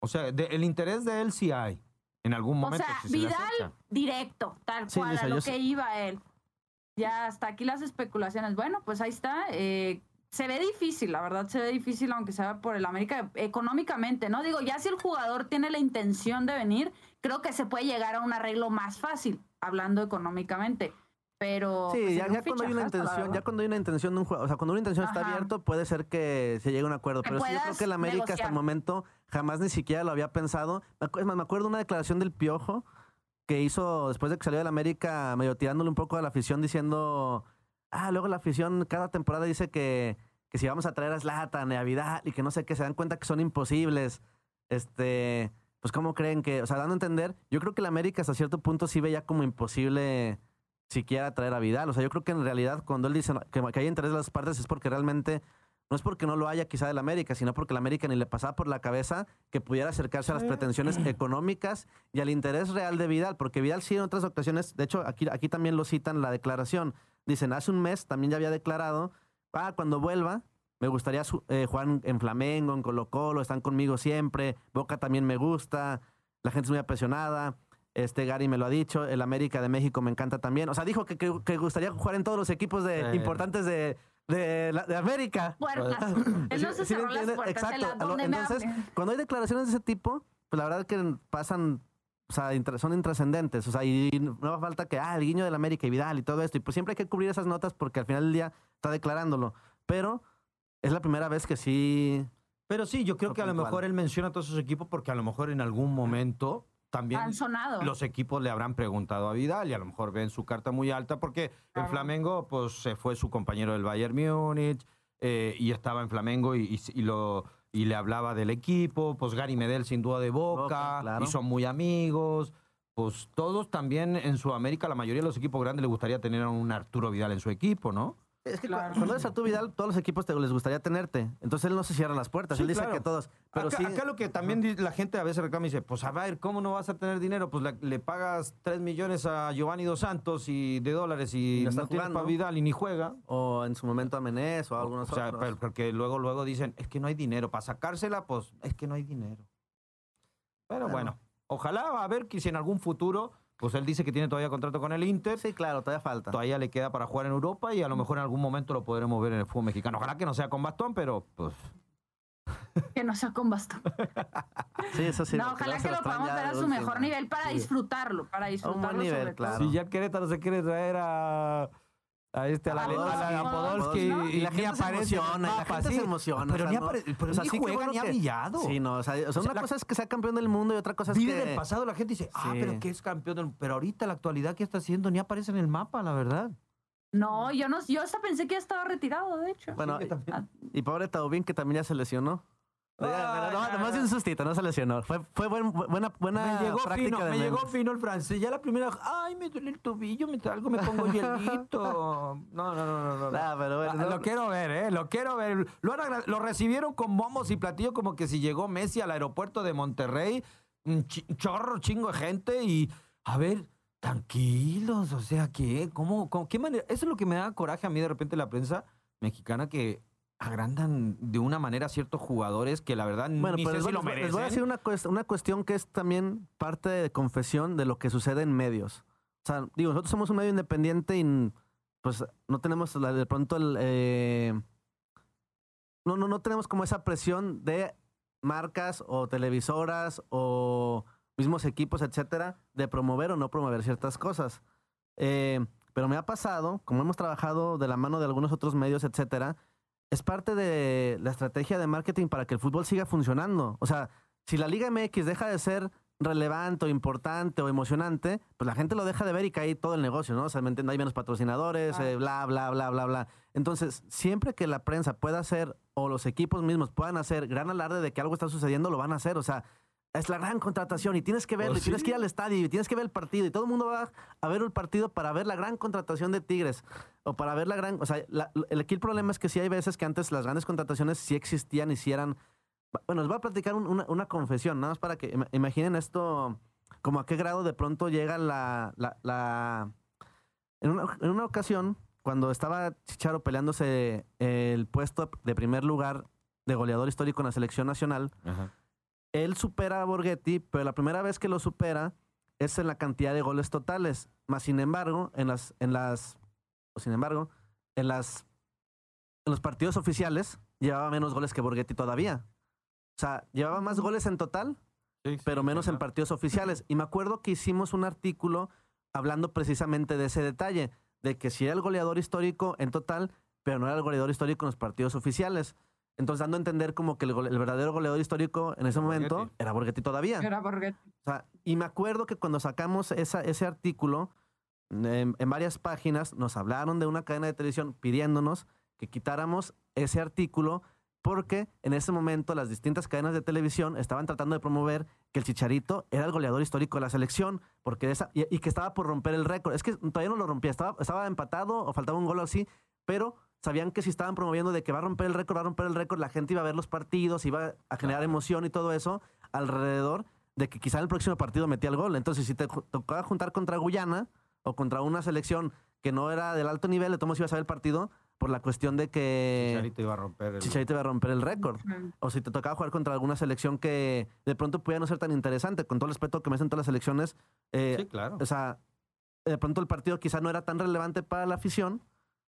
O sea, de- el interés de él sí hay. En algún O momento. sea, si se le Vidal directo, tal Sí, cual, Lisa, a lo sé- que iba él. Ya hasta aquí las especulaciones. Bueno, pues ahí está. eh, se ve difícil, la verdad, se ve difícil, aunque sea por el América, económicamente, ¿no? Digo, ya si el jugador tiene la intención de venir, creo que se puede llegar a un arreglo más fácil, hablando económicamente. Pero. Sí, pues, ya, cuando hay una la intención, ya cuando hay una intención de un juego, o sea, cuando una intención está abierto, puede ser que se llegue a un acuerdo. Pero sí, yo creo que el América hasta el momento jamás ni siquiera lo había pensado. Es más, me acuerdo una declaración del Piojo que hizo después de que salió del América, medio tirándole un poco a la afición, diciendo, ah, luego la afición cada temporada dice que, que si vamos a traer a Zlatan y a Vidal y que no sé qué, se dan cuenta que son imposibles. Este, pues cómo creen que, o sea, dando a entender, yo creo que el América hasta cierto punto sí veía como imposible siquiera traer a Vidal. O sea, yo creo que en realidad cuando él dice que, que hay interés de las partes es porque realmente no es porque no lo haya quizá del América, sino porque el América ni le pasaba por la cabeza que pudiera acercarse a las pretensiones económicas y al interés real de Vidal, porque Vidal sí en otras ocasiones, de hecho aquí, aquí también lo citan la declaración, dicen, hace un mes también ya había declarado, ah, cuando vuelva, me gustaría eh, jugar en- en Flamengo, en Colo Colo, están conmigo siempre, Boca también me gusta, la gente es muy apasionada, este Gary me lo ha dicho, el América de México me encanta también. O sea, dijo que, que, que gustaría jugar en todos los equipos de, Sí. importantes de, de, la- de América. Puertas. Él no se Sí, sí me cerró las entiendes? puertas. él Exacto. me Entonces, cuando hay declaraciones de ese tipo, pues la verdad que pasan, o sea, intra- son intrascendentes. O sea, y no va falta que, ah, el guiño del América y Vidal y todo esto. Y pues siempre hay que cubrir esas notas porque al final del día está declarándolo. Pero es la primera vez que sí. Pero sí, yo creo que a lo mejor él menciona a todos sus equipos porque a lo mejor en algún momento también Han sonado. los equipos le habrán preguntado a Vidal y a lo mejor ven su carta muy alta porque en Claro. Flamengo pues se fue su compañero del Bayern Múnich eh, y estaba en Flamengo y, y- y lo y le hablaba del equipo, pues Gary Medel sin duda de Boca, Boca, claro. y son muy amigos. Pues todos también en Sudamérica, la mayoría de los equipos grandes les gustaría tener a un Arturo Vidal en su equipo, ¿no? Es que Claro. cuando eres Arturo Vidal, todos los equipos te les gustaría tenerte. Entonces él no se cierra las puertas. Sí, él dice claro. que todos. Pero acá, sí. acá lo que también la gente a veces reclama y dice, pues a ver, ¿cómo no vas a tener dinero? Pues le, le pagas 3 millones a Giovanni Dos Santos y de dólares y, Y no no, está tienes para Vidal y ni juega. O en su momento a Menés o a algunos o sea, otros. porque luego, luego dicen, es que no hay dinero. Para sacársela, pues es que no hay dinero. Pero Bueno. bueno, ojalá a ver que si en algún futuro, pues él dice que tiene todavía contrato con el Inter. Sí, claro, todavía falta. Todavía le queda para jugar en Europa y a lo mejor en algún momento lo podremos ver en el fútbol mexicano. Ojalá que no sea con bastón, pero pues Que no sea con bastón. Sí, eso sí. no, ojalá que lo podamos ver a su mejor nivel para disfrutarlo, para disfrutarlo nivel, sobre todo. claro. Si ya Querétaro se quiere traer a, a este, a la, A a la- a Podolski, Podolski ¿no? y, Y la ni gente se aparece emociona, y la mapa, gente sí. se emociona. Pero o ni, sea, no- apare- pero o sea, ni sí, juega bueno ni ha que- brillado. Sí, no, o sea, o sea, una la- cosa es que sea campeón del mundo y otra cosa es Vive que... del pasado, la gente dice, ah, Sí. pero que es campeón del... Pero ahorita la actualidad que está haciendo ni aparece en el mapa, la verdad. No, yo no, yo hasta pensé que ya estaba retirado, de hecho. Bueno, Sí, también. y pobre Taubín que también ya se lesionó. Pero no, nomás de un sustito, no se lesionó. Fue, fue buen- buena, buena me llegó práctica fino, de me llegó memes. fino el francés. Ya la primera, ay, me duele el tobillo, me algo me pongo hielito. No, no, no, no. no. Ah, pero bueno, Ah, no- Lo quiero ver, ¿eh? Lo quiero ver. Lo, lo recibieron con bombos y platillos como que si llegó Messi al aeropuerto de Monterrey. Un chi- chorro, chingo de gente y... A ver, tranquilos, o sea, ¿qué? ¿Cómo, cómo- qué manera? Eso es lo que me da coraje a mí de repente la prensa mexicana que agrandan de una manera a ciertos jugadores que la verdad Bueno, ni pero sé les, si lo merecen. les voy a decir una, cuest- una cuestión que es también parte de confesión de lo que sucede en medios. O sea, digo, nosotros somos un medio independiente y pues no tenemos la- de pronto el... eh, no, no, no tenemos como esa presión de marcas o televisoras o mismos equipos, etcétera, de promover o no promover ciertas cosas. Eh, pero me ha pasado, como hemos trabajado de la mano de algunos otros medios, etcétera, es parte de la estrategia de marketing para que el fútbol siga funcionando. O sea, si la Liga MX deja de ser relevante o importante o emocionante, pues la gente lo deja de ver y cae todo el negocio, ¿no? O sea, ¿me entiendes? Hay menos patrocinadores, eh, bla, bla, bla, bla, bla. Entonces, siempre que la prensa pueda hacer o los equipos mismos puedan hacer gran alarde de que algo está sucediendo, lo van a hacer. O sea, es la gran contratación y tienes que verlo, y tienes que ir al estadio y tienes que ver el partido y todo el mundo va a ver el partido para ver la gran contratación de Tigres o para ver la gran, o sea, el, aquí el problema es que sí hay veces que antes las grandes contrataciones sí existían y sí eran, bueno, les voy a platicar una, confesión, nada más para que imaginen esto, como a qué grado de pronto llega la, la, en, una, en una ocasión, cuando estaba Chicharo peleándose el puesto de primer lugar de goleador histórico en la selección nacional, Ajá él supera a Borghetti, pero la primera vez que lo supera es en la cantidad de goles totales. Más sin embargo, en las, en las, sin embargo, en las, en los partidos oficiales llevaba menos goles que Borghetti todavía. O sea, llevaba más goles en total, pero menos en partidos oficiales. Y me acuerdo que hicimos un artículo hablando precisamente de ese detalle, de que si era el goleador histórico en total, pero no era el goleador histórico en los partidos oficiales. Entonces, dando a entender como que el, verdadero goleador histórico en ese momento era Borghetti todavía. Era Borghetti. O sea, y me acuerdo que cuando sacamos esa, ese artículo, en, varias páginas nos hablaron de una cadena de televisión pidiéndonos que quitáramos ese artículo porque en ese momento las distintas cadenas de televisión estaban tratando de promover que el Chicharito era el goleador histórico de la selección porque esa, y, que estaba por romper el récord. Es que todavía no lo rompía, estaba, estaba empatado o faltaba un gol así, pero sabían que si estaban promoviendo de que va a romper el récord, va a romper el récord, la gente iba a ver los partidos, iba a generar emoción y todo eso alrededor de que quizá en el próximo partido metía el gol. Entonces, si te tocaba juntar contra Guyana o contra una selección que no era del alto nivel, de todos ibas a ver el partido por la cuestión de que Chicharito iba a romper el, Chicharito iba a romper el récord. O si te tocaba jugar contra alguna selección que de pronto pudiera no ser tan interesante, con todo el respeto que me hacen todas las selecciones. Eh, sí, claro. O sea, de pronto el partido quizá no era tan relevante para la afición,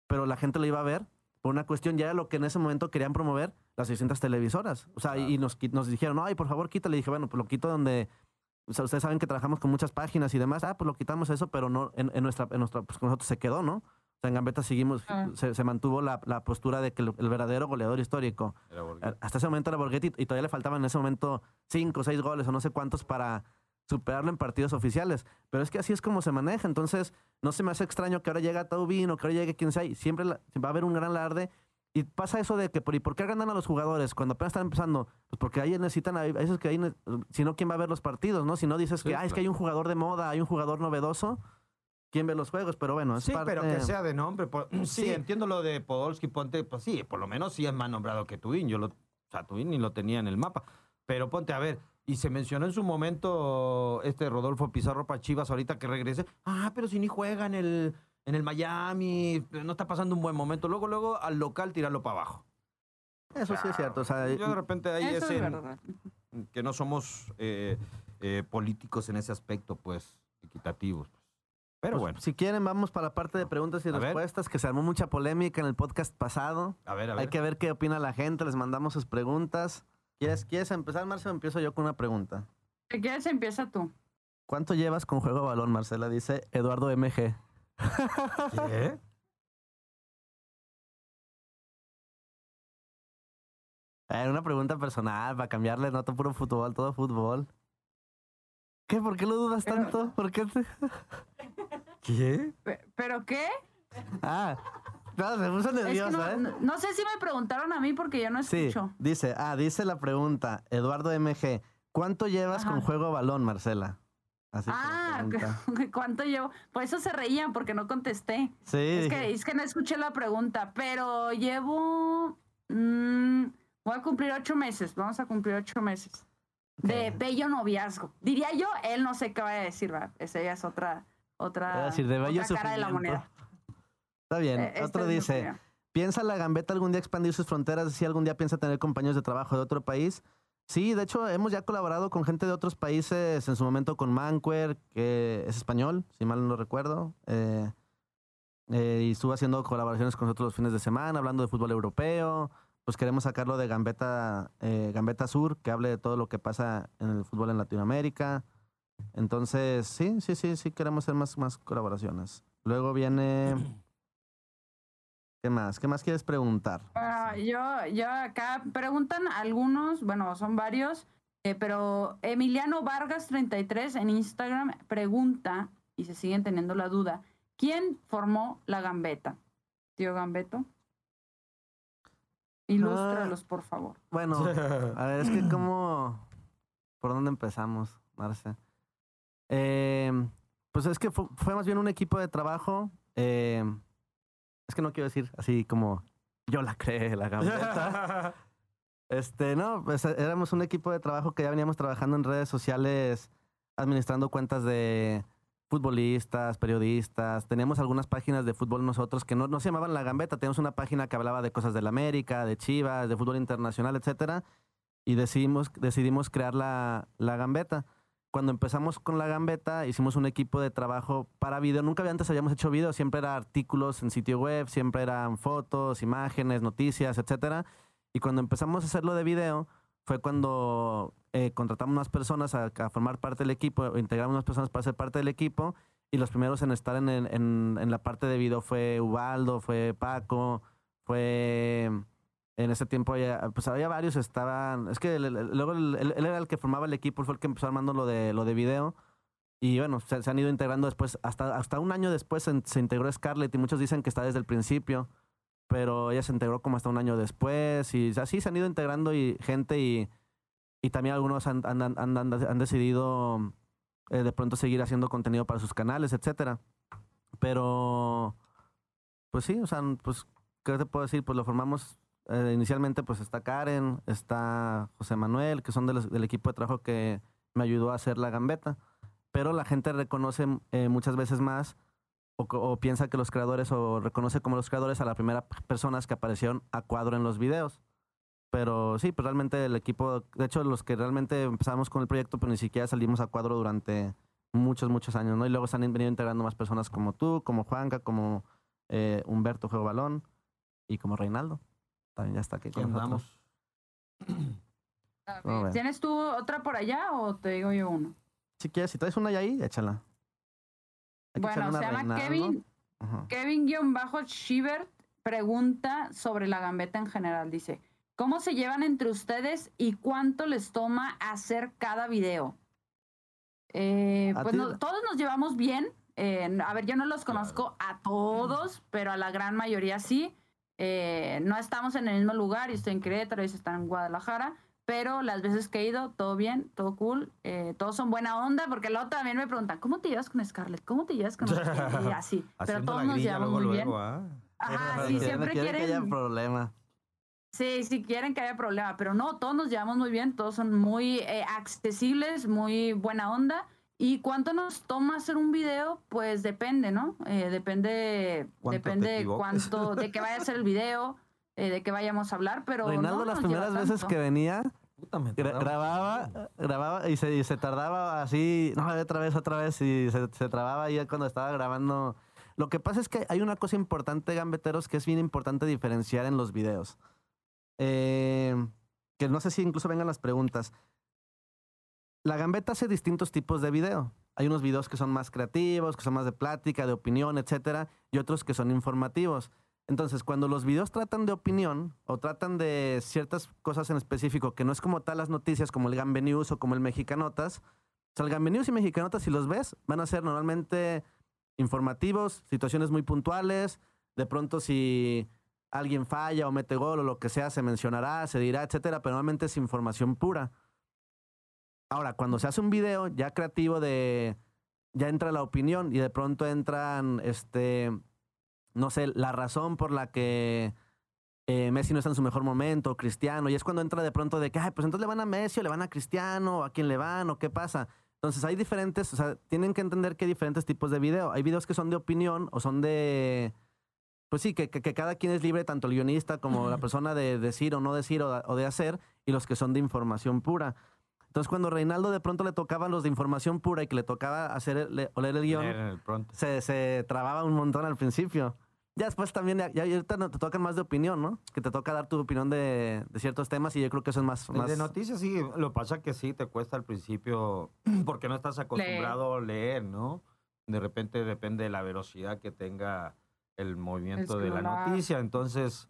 pero la gente lo iba a ver por una cuestión ya de lo que en ese momento querían promover las 600 televisoras. O sea, y nos, nos dijeron, ay, por favor, quítale. Y dije, bueno, pues lo quito donde... O sea, ustedes saben que trabajamos con muchas páginas y demás. Ah, pues lo quitamos eso, pero no en, nuestra, en nuestra, pues con nosotros se quedó, ¿no? O sea, en Gambetta seguimos, ah. se, mantuvo la, la, postura de que el, verdadero goleador histórico, hasta ese momento era Borghetti y todavía le faltaban en ese momento cinco o seis goles o no sé cuántos para superarlo en partidos oficiales. Pero es que así es como se maneja. Entonces, no se me hace extraño que ahora llegue Taubín o que ahora llegue quien sea. Y siempre va a haber un gran alarde. Y pasa eso de que, ¿por, ¿y por qué ganan a los jugadores cuando apenas están empezando? Pues porque ahí necesitan, a veces que ahí, si no, ¿quién va a ver los partidos, no? Si no dices que, es que hay un jugador de moda, hay un jugador novedoso, ¿quién ve los juegos? Pero bueno, es Sí, pero que sea de nombre. sí, entiendo lo de Podolski, Ponte, pues sí, por lo menos sí es más nombrado que Tuín. Yo lo, o sea, Tuín ni lo tenía en el mapa. Pero ponte a ver, y se mencionó en su momento este Rodolfo Pizarro Pachivas ahorita que regrese. Ah, pero si ni juega en el, en el Miami, no está pasando un buen momento. Luego, luego al local tirarlo para abajo. Eso sí es cierto. O sea, yo de repente ahí es, que no somos eh, eh, políticos en ese aspecto, pues, equitativos. Pero pues, bueno. Si quieren, vamos para la parte de preguntas y respuestas, que se armó mucha polémica en el podcast pasado. A ver, a ver. Hay que ver qué opina la gente, les mandamos sus preguntas. ¿Quieres, ¿Quieres empezar, Marcelo? Empiezo yo con una pregunta. Si quieres, empieza tú. ¿Cuánto llevas con juego de balón, Marcela? Dice Eduardo MG. ¿Qué? Era una pregunta personal, para cambiarle nota puro fútbol, todo fútbol. ¿Qué? ¿Por qué lo dudas tanto? ¿Por qué ¿Qué? ¿Pero qué? Ah, no, se puso nerviosa, ¿eh? No, sé si me preguntaron a mí porque yo no escucho. Sí, dice, ah, dice la pregunta, Eduardo MG, ¿cuánto llevas con juego balón, Marcela? Así ah, ¿cuánto llevo? Por eso se reían porque no contesté. Sí. Es que, es que no escuché la pregunta, pero llevo... Mmm, voy a cumplir ocho meses, vamos a cumplir ocho meses. De bello noviazgo. Diría yo, él no sé qué va a decir, ¿va? Esa ya es otra, otra, decir, de otra cara de la moneda. Está bien. Eh, otro dice, ¿piensa la gambeta algún día expandir sus fronteras? Si algún día piensa tener compañeros de trabajo de otro país. Sí, de hecho hemos ya colaborado con gente de otros países, en su momento con Manquer, que es español, si mal no recuerdo. Eh, eh, y estuvo haciendo colaboraciones con nosotros los fines de semana, hablando de fútbol europeo. Pues queremos sacarlo de Gambeta, Gambeta Sur, que hable de todo lo que pasa en el fútbol en Latinoamérica. Entonces, sí, sí, sí, sí queremos hacer más, más colaboraciones. Luego viene ¿Qué más? ¿Qué más quieres preguntar? Ah, yo, yo acá preguntan algunos, bueno, son varios, eh, pero Emiliano Vargas 33 en Instagram pregunta, y se siguen teniendo la duda, ¿quién formó la gambeta? Tío Gambeto. Ilústralos, ah, por favor. Bueno, a ver, es que como... ¿Por dónde empezamos, Marce? Eh, pues es que fue, más bien un equipo de trabajo. Eh, es que no quiero decir así como yo la creé, la gambeta. este, no, pues éramos un equipo de trabajo que ya veníamos trabajando en redes sociales, administrando cuentas de futbolistas, periodistas. Teníamos algunas páginas de fútbol nosotros que no, no se llamaban La Gambeta. Teníamos una página que hablaba de cosas de la América, de Chivas, de fútbol internacional, etcétera. Y decidimos, decidimos crear la, la Gambeta. Cuando empezamos con la Gambeta, hicimos un equipo de trabajo para video. Nunca antes habíamos hecho video, siempre eran artículos en sitio web, siempre eran fotos, imágenes, noticias, etcétera. Y cuando empezamos a hacerlo de video, fue cuando eh, contratamos unas personas a, formar parte del equipo, integramos unas personas para ser parte del equipo, y los primeros en estar en la parte de video fue Ubaldo, fue Paco, fue... En ese tiempo había, pues había varios, estaban... Es que luego él, era el que formaba el equipo, fue el que empezó armando lo de, lo de video. Y bueno, se, han ido integrando después, hasta, hasta un año después se, se, integró Scarlett y muchos dicen que está desde el principio, pero ella se integró como hasta un año después y así se han ido integrando y gente y, y también algunos han, han, han, han decidido eh, de pronto seguir haciendo contenido para sus canales, etcétera. Pero, pues sí, o sea, pues, ¿qué te puedo decir? Pues lo formamos eh, inicialmente, pues está Karen, está José Manuel, que son del equipo de trabajo que me ayudó a hacer la gambeta. Pero la gente reconoce eh, muchas veces más o, piensa que los creadores o reconoce como los creadores a las primeras personas que aparecieron a cuadro en los videos. Pero sí, pues realmente el equipo, de hecho los que realmente empezamos con el proyecto, pues ni siquiera salimos a cuadro durante muchos, muchos años, ¿no? Y luego se han venido integrando más personas como tú, como Juanca, como eh, Humberto Juego Balón y como Reinaldo. También ya está aquí con nosotros. ¿Tienes tú otra por allá o te digo yo uno? Si quieres, si traes una ya ahí, échala bueno, se llama Kevin. Kevin-Shiver pregunta sobre la gambeta en general. Dice: ¿Cómo se llevan entre ustedes y cuánto les toma hacer cada video? Eh, pues todos nos llevamos bien. Eh, a ver, yo no los conozco a todos, pero a la gran mayoría sí. Eh, no estamos en el mismo lugar. Yo estoy en Querétaro, ellos están en Guadalajara pero las veces que he ido, todo bien, todo cool, eh, todos son buena onda, porque luego también me preguntan, ¿cómo te llevas con Scarlett? ¿Cómo te llevas con Scarlett? Y así, pero todos nos llevamos muy bien. ¿ah? Ajá, sí, siempre quieren... que haya problema. Sí, sí quieren que haya problema, pero no, todos nos llevamos muy bien, todos son muy eh, accesibles, muy buena onda. ¿Y cuánto nos toma hacer un video? Pues depende, ¿no? Eh, depende, depende cuánto, de qué vaya a ser el video, eh, de que vayamos a hablar, pero. Reinaldo, las primeras veces que venía, grababa, grababa y se, se, tardaba así, no, otra vez, otra vez, y se, se trababa ahí cuando estaba grabando. Lo que pasa es que hay una cosa importante, gambeteros, que es bien importante diferenciar en los videos. Eh, que no sé si incluso vengan las preguntas. La gambeta hace distintos tipos de video. Hay unos videos que son más creativos, que son más de plática, de opinión, etcétera, y otros que son informativos. Entonces, cuando los videos tratan de opinión o tratan de ciertas cosas en específico, que no es como tal las noticias como el Gambe News o como el Mexicanotas, o sea, el Gambe News y Mexicanotas, si los ves, van a ser normalmente informativos, situaciones muy puntuales, de pronto si alguien falla o mete gol o lo que sea, se mencionará, se dirá, etcétera, pero normalmente es información pura. Ahora, cuando se hace un video ya creativo de ya entra la opinión y de pronto entran este no sé, la razón por la que eh, Messi no está en su mejor momento, Cristiano, y es cuando entra de pronto de que, ay, pues entonces le van a Messi o le van a Cristiano, o a quién le van, o qué pasa. Entonces hay diferentes, o sea, tienen que entender que hay diferentes tipos de video. Hay videos que son de opinión o son de, pues sí, que, que, cada quien es libre, tanto el guionista como la persona de decir o no decir o, de hacer, y los que son de información pura. Entonces, cuando Reinaldo de pronto le tocaban los de información pura y que le tocaba hacer o leer el guion, se, se trababa un montón al principio. Ya después también, ya, ahorita te tocan más de opinión, ¿no? Que te toca dar tu opinión de, ciertos temas y yo creo que eso es más, más... De noticias sí, lo pasa que sí, te cuesta al principio porque no estás acostumbrado a leer, ¿no? De repente depende de la velocidad que tenga el movimiento de la noticia, entonces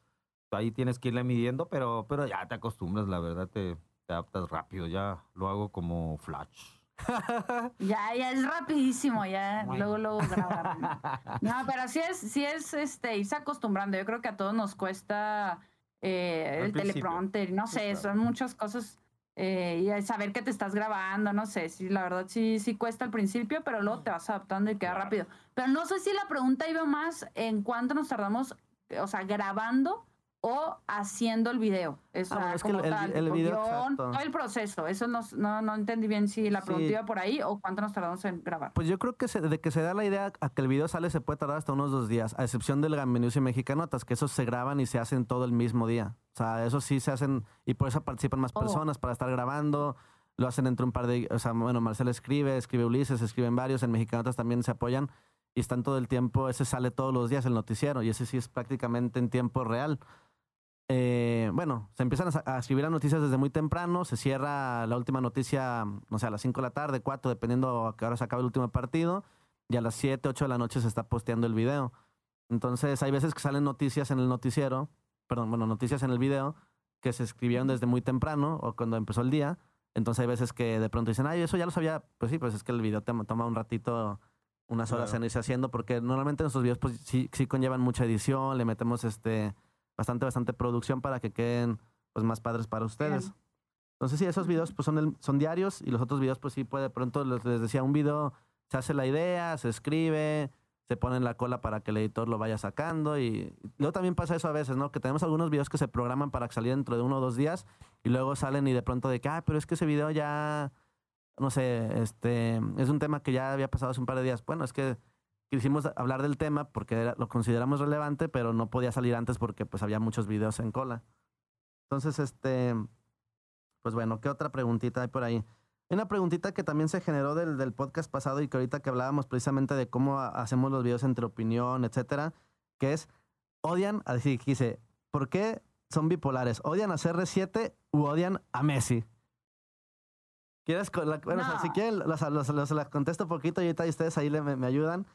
ahí tienes que irle midiendo, pero, pero ya te acostumbras, la verdad, te, te adaptas rápido, ya lo hago como flash. ya, ya es rapidísimo, ya luego, luego grabar. No, pero sí es, sí es este, irse acostumbrando. Yo creo que a todos nos cuesta eh, el teleprompter, no sé, son muchas cosas eh, y saber que te estás grabando, no sé, sí, la verdad sí, sí cuesta al principio, pero luego te vas adaptando y queda rápido. Pero no sé si la pregunta iba más en cuánto nos tardamos, o sea, grabando o haciendo el video. Eso ah, es que el, video todo el proceso. Eso no, no, entendí bien si la pregunta iba por ahí o cuánto nos tardamos en grabar. Pues yo creo que se, de que se da la idea a que el video sale se puede tardar hasta unos dos días, a excepción del Gambenius y Mexicanotas, que esos se graban y se hacen todo el mismo día. O sea, eso sí se hacen y por eso participan más oh. personas para estar grabando. Lo hacen entre un par de... O sea, bueno, Marcel escribe, escribe Ulises, escriben varios, en Mexicanotas también se apoyan y están todo el tiempo, ese sale todos los días el noticiero y ese sí es prácticamente en tiempo real. Eh, bueno, se empiezan a, escribir las noticias desde muy temprano, se cierra la última noticia, no sé, a las 5 de la tarde, 4, dependiendo a qué hora se acaba el último partido, y a las 7, 8 de la noche se está posteando el video. Entonces, hay veces que salen noticias en el noticiero, perdón, bueno, noticias en el video que se escribieron desde muy temprano o cuando empezó el día. Entonces, hay veces que de pronto dicen, ay, eso ya lo sabía. Pues sí, pues es que el video toma un ratito, unas horas en irse haciendo, porque normalmente nuestros videos pues sí, sí conllevan mucha edición, le metemos este bastante, bastante producción para que queden pues más padres para ustedes. Entonces sí, esos videos pues son, son diarios y los otros videos pues sí puede, de pronto les, decía, un video se hace la idea, se escribe, se pone en la cola para que el editor lo vaya sacando y, luego también pasa eso a veces, ¿no? Que tenemos algunos videos que se programan para salir dentro de uno o dos días y luego salen y de pronto de que, ah, pero es que ese video ya, no sé, este, es un tema que ya había pasado hace un par de días. Bueno, es que quisimos hablar del tema porque lo consideramos relevante, pero no podía salir antes porque pues había muchos videos en cola. Entonces, este, pues bueno, ¿qué otra preguntita hay por ahí? Hay una preguntita que también se generó del, del podcast pasado y que ahorita que hablábamos precisamente de cómo hacemos los videos entre opinión, etcétera, que es, odian, así que dice, ¿por qué son bipolares? ¿Odian a CR7 u odian a Messi? ¿Quieres? bueno, si quieren, las, las, contesto poquito y ahorita ustedes ahí me ayudan.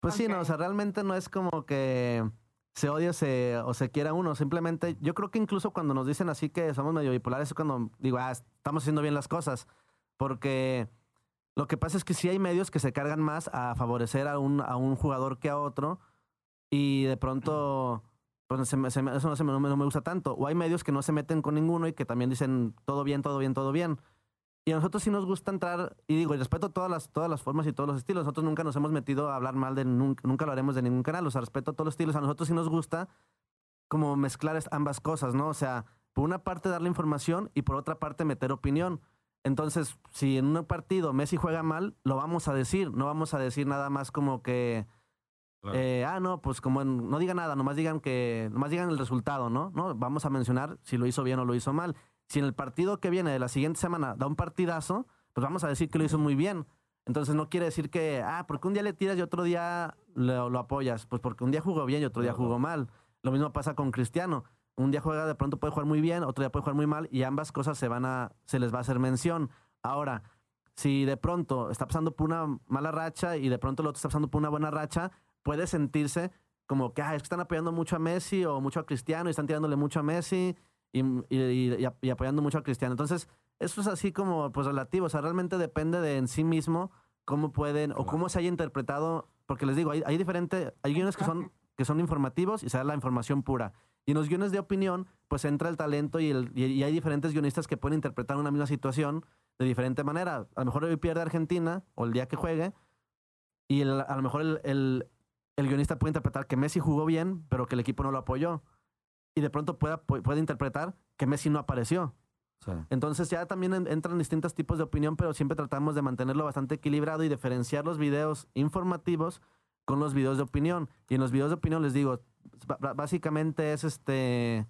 Pues sí, no, o sea, realmente no es como que se odia se, o se quiera uno. Simplemente, yo creo que incluso cuando nos dicen así que somos medio bipolares es cuando digo, ah, estamos haciendo bien las cosas. Porque lo que pasa es que sí hay medios que se cargan más a favorecer a un, a un jugador que a otro. Y de pronto, pues eso no, no me gusta tanto. O hay medios que no se meten con ninguno y que también dicen todo bien, todo bien, todo bien. Y a nosotros sí nos gusta entrar, y digo, y respeto todas las, todas las formas y todos los estilos. Nosotros nunca nos hemos metido a hablar mal de, nunca, nunca lo haremos de ningún canal. O sea, respeto todos los estilos. A nosotros sí nos gusta como mezclar ambas cosas, ¿no? O sea, por una parte dar la información y por otra parte meter opinión. Entonces, si en un partido Messi juega mal, lo vamos a decir. No vamos a decir nada más como que, eh, ah, no, pues como no digan nada, nomás digan que, nomás digan el resultado, ¿no? No, vamos a mencionar si lo hizo bien o lo hizo mal. Si en el partido que viene de la siguiente semana da un partidazo, pues vamos a decir que lo hizo muy bien. Entonces no quiere decir que, ah, porque un día le tiras y otro día lo, apoyas. Pues porque un día jugó bien y otro día jugó mal. Lo mismo pasa con Cristiano. Un día juega, de pronto puede jugar muy bien, otro día puede jugar muy mal y ambas cosas se van a, se les va a hacer mención. Ahora, si de pronto está pasando por una mala racha y de pronto el otro está pasando por una buena racha, puede sentirse como que, ah, es que están apoyando mucho a Messi o mucho a Cristiano y están tirándole mucho a Messi y, apoyando mucho a Cristiano. Entonces, eso es así como pues relativo, o sea, realmente depende de en sí mismo cómo pueden o cómo se haya interpretado, porque les digo, hay, hay diferentes, hay guiones que son, que son informativos y se da la información pura. Y en los guiones de opinión, pues entra el talento y, el, y, hay diferentes guionistas que pueden interpretar una misma situación de diferente manera. A lo mejor hoy pierde Argentina o el día que juegue y a lo mejor el, el, el guionista puede interpretar que Messi jugó bien, pero que el equipo no lo apoyó y de pronto pueda, puede interpretar que Messi no apareció. Entonces ya también entran distintos tipos de opinión, pero siempre tratamos de mantenerlo bastante equilibrado y diferenciar los videos informativos con los videos de opinión. Y en los videos de opinión les digo, básicamente es este,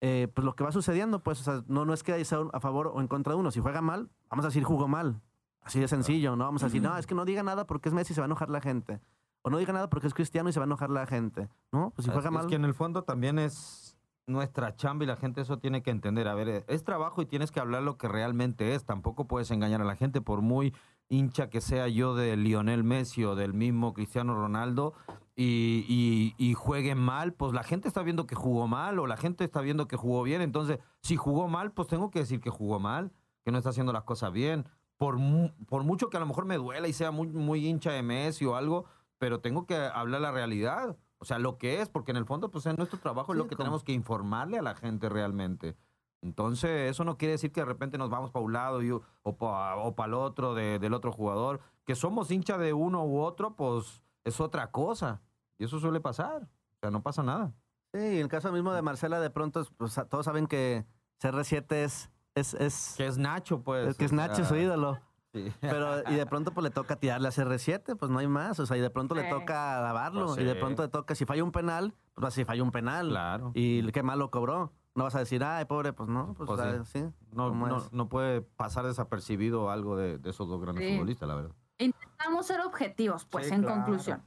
eh, pues lo que va sucediendo, pues, no, no es que sea a favor o en contra de uno. Si juega mal, vamos a decir jugó mal. Así de sencillo, ¿no? Vamos a decir, no, es que no diga nada porque es Messi, se va a enojar la gente o no diga nada porque es cristiano y se va a enojar la gente, ¿no? Pues si juega mal. Es que en el fondo también es nuestra chamba y la gente eso tiene que entender. A ver, es trabajo y tienes que hablar lo que realmente es. Tampoco puedes engañar a la gente por muy hincha que sea yo de Lionel Messi o del mismo Cristiano Ronaldo y, y, y jueguen mal, pues la gente está viendo que jugó mal o la gente está viendo que jugó bien. Entonces, si jugó mal, pues tengo que decir que jugó mal, que no está haciendo las cosas bien. Por, por mucho que a lo mejor me duela y sea muy, muy hincha de Messi o algo, pero tengo que hablar la realidad. O sea, lo que es, porque en el fondo, pues en nuestro trabajo es lo que tenemos que informarle a la gente realmente. Entonces, eso no quiere decir que de repente nos vamos para un lado y, o para el otro del otro jugador. Que somos hincha de uno u otro, pues es otra cosa. Y eso suele pasar. O sea, no pasa nada. Sí, en el caso mismo de Marcela, de pronto, pues, todos saben que CR7 es, es, es... Que es Nacho, pues. Que es Nacho su ídolo. Pero, y de pronto pues le toca tirarle a CR7, pues no hay más. O sea, y de pronto le toca lavarlo. Pues y de pronto le toca, si falla un penal, pues así falla un penal. Claro. Y qué mal lo cobró. No vas a decir, ay, pobre, pues no. Pues, pues sí. No, no, puede pasar desapercibido algo de, esos dos grandes futbolistas, la verdad. Intentamos ser objetivos, pues, en conclusión.